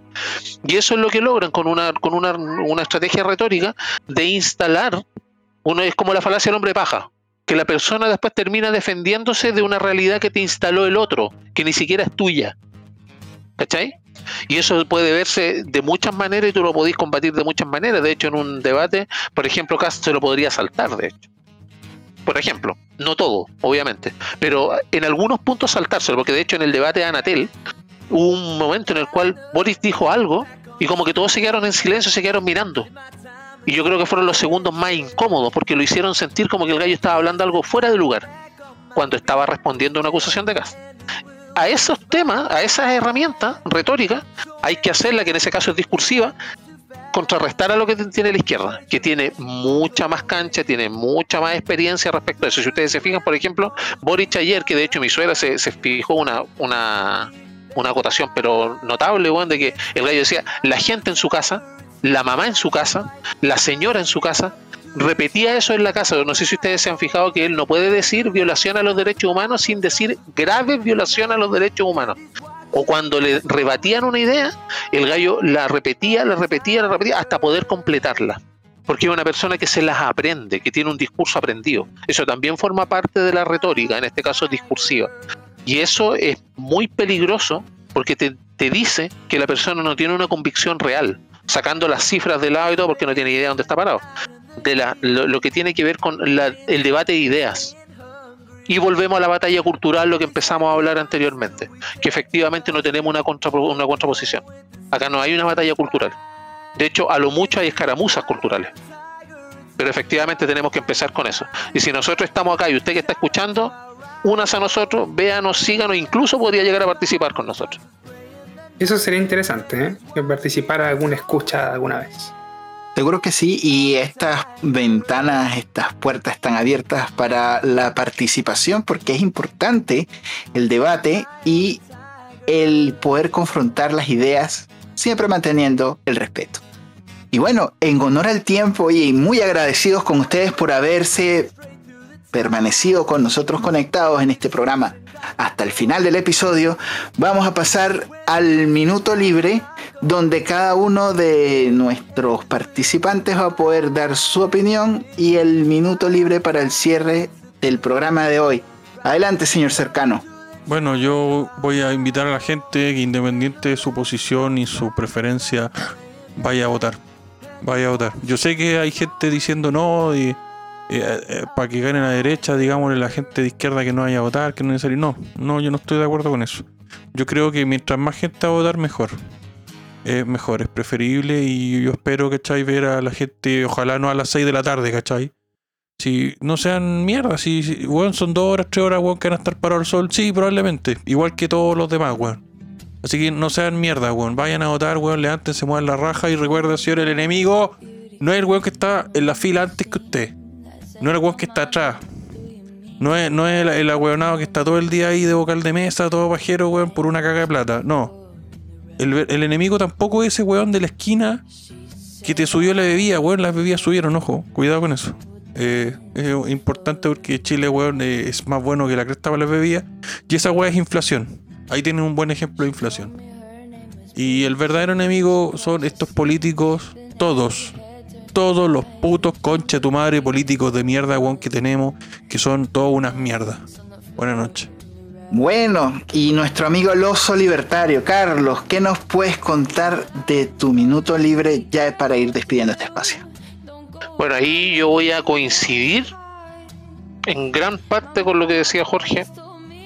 Y eso es lo que logran con una, con una, una estrategia retórica de instalar, uno es como la falacia del hombre paja, que la persona después termina defendiéndose de una realidad que te instaló el otro, que ni siquiera es tuya. ¿Cachai? Y eso puede verse de muchas maneras y tú lo podéis combatir de muchas maneras. De hecho, en un debate, por ejemplo, Cast se lo podría saltar, de hecho. Por ejemplo, no todo, obviamente, pero en algunos puntos saltárselo, porque de hecho en el debate de Anatel hubo un momento en el cual Boris dijo algo y como que todos se quedaron en silencio, se quedaron mirando. Y yo creo que fueron los segundos más incómodos porque lo hicieron sentir como que el gallo estaba hablando algo fuera de lugar cuando estaba respondiendo a una acusación de Cast. A esos temas, a esas herramientas retóricas, hay que hacerla, que en ese caso es discursiva, contrarrestar a lo que tiene la izquierda, que tiene mucha más cancha, tiene mucha más experiencia respecto a eso. Si ustedes se fijan, por ejemplo, Boric ayer, que de hecho mi suegra se, se fijó una, una, una acotación, pero notable, weón, de que el gallo decía, la gente en su casa, la mamá en su casa, la señora en su casa, repetía eso en la casa. No sé si ustedes se han fijado que él no puede decir violación a los derechos humanos sin decir grave violación a los derechos humanos. O cuando le rebatían una idea, el gallo la repetía, la repetía, la repetía hasta poder completarla. Porque es una persona que se las aprende, que tiene un discurso aprendido. Eso también forma parte de la retórica, en este caso discursiva. Y eso es muy peligroso porque te, dice que la persona no tiene una convicción real, sacando las cifras de lado y todo porque no tiene idea de dónde está parado. De la, lo, que tiene que ver con la- el debate de ideas. Y volvemos a la batalla cultural, lo que empezamos a hablar anteriormente, que efectivamente no tenemos una, contrapo- una contraposición. Acá no hay una batalla cultural. De hecho, a lo mucho hay escaramuzas culturales. Pero efectivamente tenemos que empezar con eso. Y si nosotros estamos acá y usted que está escuchando, únase a nosotros, véanos, síganos, incluso podría llegar a participar con nosotros. Eso sería interesante, ¿eh? Que participara alguna escucha alguna vez. Seguro que sí, y estas ventanas, estas puertas están abiertas para la participación porque es importante el debate y el poder confrontar las ideas siempre manteniendo el respeto. Y bueno, en honor al tiempo y muy agradecidos con ustedes por haberse permanecido con nosotros conectados en este programa hasta el final del episodio, vamos a pasar al minuto libre donde cada uno de nuestros participantes va a poder dar su opinión y el minuto libre para el cierre del programa de hoy. Adelante, señor cercano. Bueno, yo voy a invitar a la gente que independiente de su posición y su preferencia, vaya a votar. Vaya a votar. Yo sé que hay gente diciendo no y para que gane la derecha, digámosle la gente de izquierda que no vaya a votar, que no es necesario. No, no, yo no estoy de acuerdo con eso. yo creo que mientras más gente va a votar, mejor. Es mejor, es preferible y yo espero, ¿cachai? Ver a la gente, ojalá no a las 6 de la tarde, ¿cachai? Si no sean mierda, si, si weón, son dos horas, tres horas, weón, que van a estar parados al sol, sí, probablemente. Igual que todos los demás, weón. Así que no sean mierda, weón. Vayan a votar, weón, levántense, muevan la raja y recuerden, señor, el enemigo no es el weón que está en la fila antes que usted. No es el weón que está atrás. No es, no es el, el ahueonado que está todo el día ahí de vocal de mesa, todo pajero, weón, por una caga de plata. No. El, el enemigo tampoco es ese weón de la esquina que te subió la bebida, weón. Las bebidas subieron, ojo. Cuidado con eso. Eh, es importante porque Chile, weón, eh, es más bueno que la cresta para las bebidas. Y esa weá es inflación. Ahí tienen un buen ejemplo de inflación. Y el verdadero enemigo son estos políticos, todos. Todos los putos concha tu madre políticos de mierda, weón, que tenemos, que son todas unas mierdas. Buenas noches. Bueno, y nuestro amigo el oso libertario, Carlos, ¿qué nos puedes contar de tu minuto libre ya para ir despidiendo este espacio? Bueno, ahí yo voy a coincidir en gran parte con lo que decía Jorge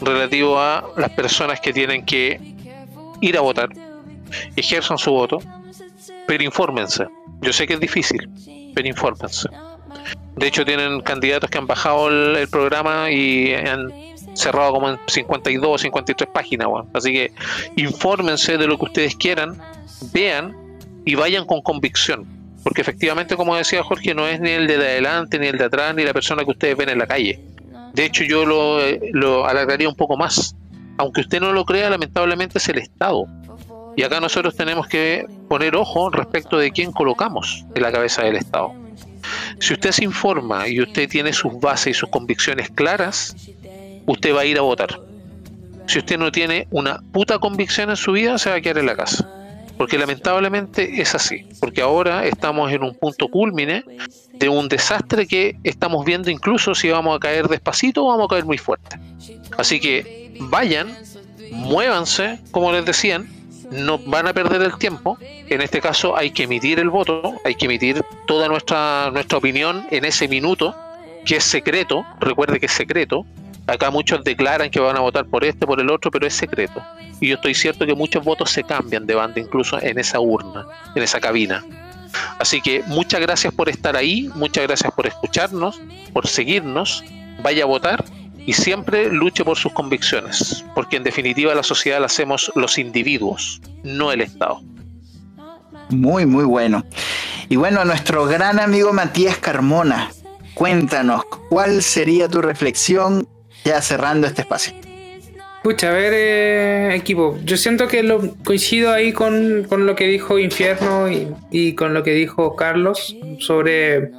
relativo a las personas que tienen que ir a votar, ejerzan su voto, pero infórmense. Yo sé que es difícil, pero infórmense. De hecho, tienen candidatos que han bajado el, programa y han cerrado como en 52 o 53 páginas, weón. Así que infórmense de lo que ustedes quieran, vean y vayan con convicción. Porque efectivamente, como decía Jorge, no es ni el de adelante, ni el de atrás, ni la persona que ustedes ven en la calle. De hecho, yo lo, eh, lo alargaría un poco más. Aunque usted no lo crea, lamentablemente es el Estado. Y acá nosotros tenemos que poner ojo respecto de quién colocamos en la cabeza del Estado. Si usted se informa y usted tiene sus bases y sus convicciones claras, usted va a ir a votar. Si usted no tiene una puta convicción en su vida, se va a quedar en la casa. Porque lamentablemente es así. Porque ahora estamos en un punto culmine de un desastre que estamos viendo incluso si vamos a caer despacito o vamos a caer muy fuerte. Así que vayan, muévanse, como les decían, no van a perder el tiempo. En este caso hay que emitir el voto, hay que emitir toda nuestra, nuestra opinión en ese minuto, que es secreto, recuerde que es secreto. Acá muchos declaran que van a votar por este, por el otro, pero es secreto. Y yo estoy cierto que muchos votos se cambian de banda incluso en esa urna, en esa cabina. Así que muchas gracias por estar ahí, muchas gracias por escucharnos, por seguirnos, vaya a votar y siempre luche por sus convicciones, porque en definitiva la sociedad la hacemos los individuos, no el Estado. Muy, muy bueno. Y bueno, nuestro gran amigo Matías Carmona, cuéntanos, ¿cuál sería tu reflexión ya cerrando este espacio? Pucha, a ver, eh, equipo, yo siento que lo, coincido ahí con, con lo que dijo Infierno y, y con lo que dijo Carlos sobre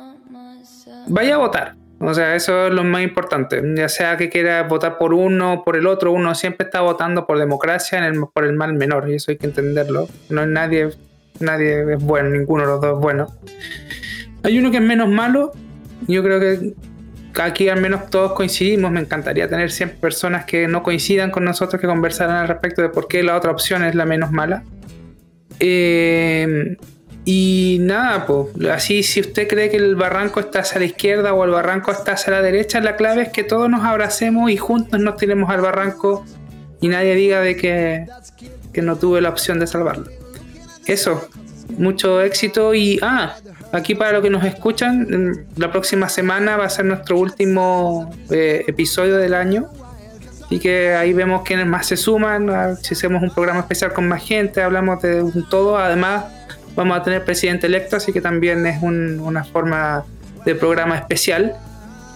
vaya a votar. O sea, eso es lo más importante. Ya sea que quiera votar por uno o por el otro, uno siempre está votando por democracia por el mal menor, y eso hay que entenderlo. No nadie, nadie es bueno, ninguno de los dos es bueno. Hay uno que es menos malo, yo creo que aquí al menos todos coincidimos. Me encantaría tener 100 personas que no coincidan con nosotros, que conversaran al respecto de por qué la otra opción es la menos mala. Eh, y nada, pues así si usted cree que el barranco está hacia la izquierda o el barranco está hacia la derecha, la clave es que todos nos abracemos y juntos nos tiremos al barranco y nadie diga de que, que no tuve la opción de salvarlo. Eso, mucho éxito y ah, aquí para los que nos escuchan, la próxima semana va a ser nuestro último eh, episodio del año. Y que ahí vemos quiénes más se suman, si hacemos un programa especial con más gente, hablamos de un todo. Además, vamos a tener presidente electo, así que también es un, una forma de programa especial.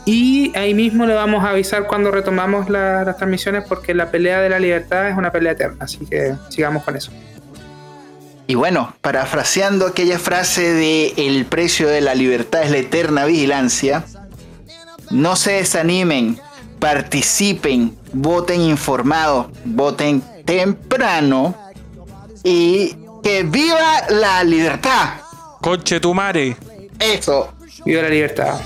Y ahí mismo le vamos a avisar cuando retomamos la, las transmisiones, porque la pelea de la libertad es una pelea eterna, así que sigamos con eso. Y bueno, parafraseando aquella frase de el precio de la libertad es la eterna vigilancia, no se desanimen, participen, voten informados, voten temprano y que viva la libertad. Conche tu madre. Eso. Viva la libertad.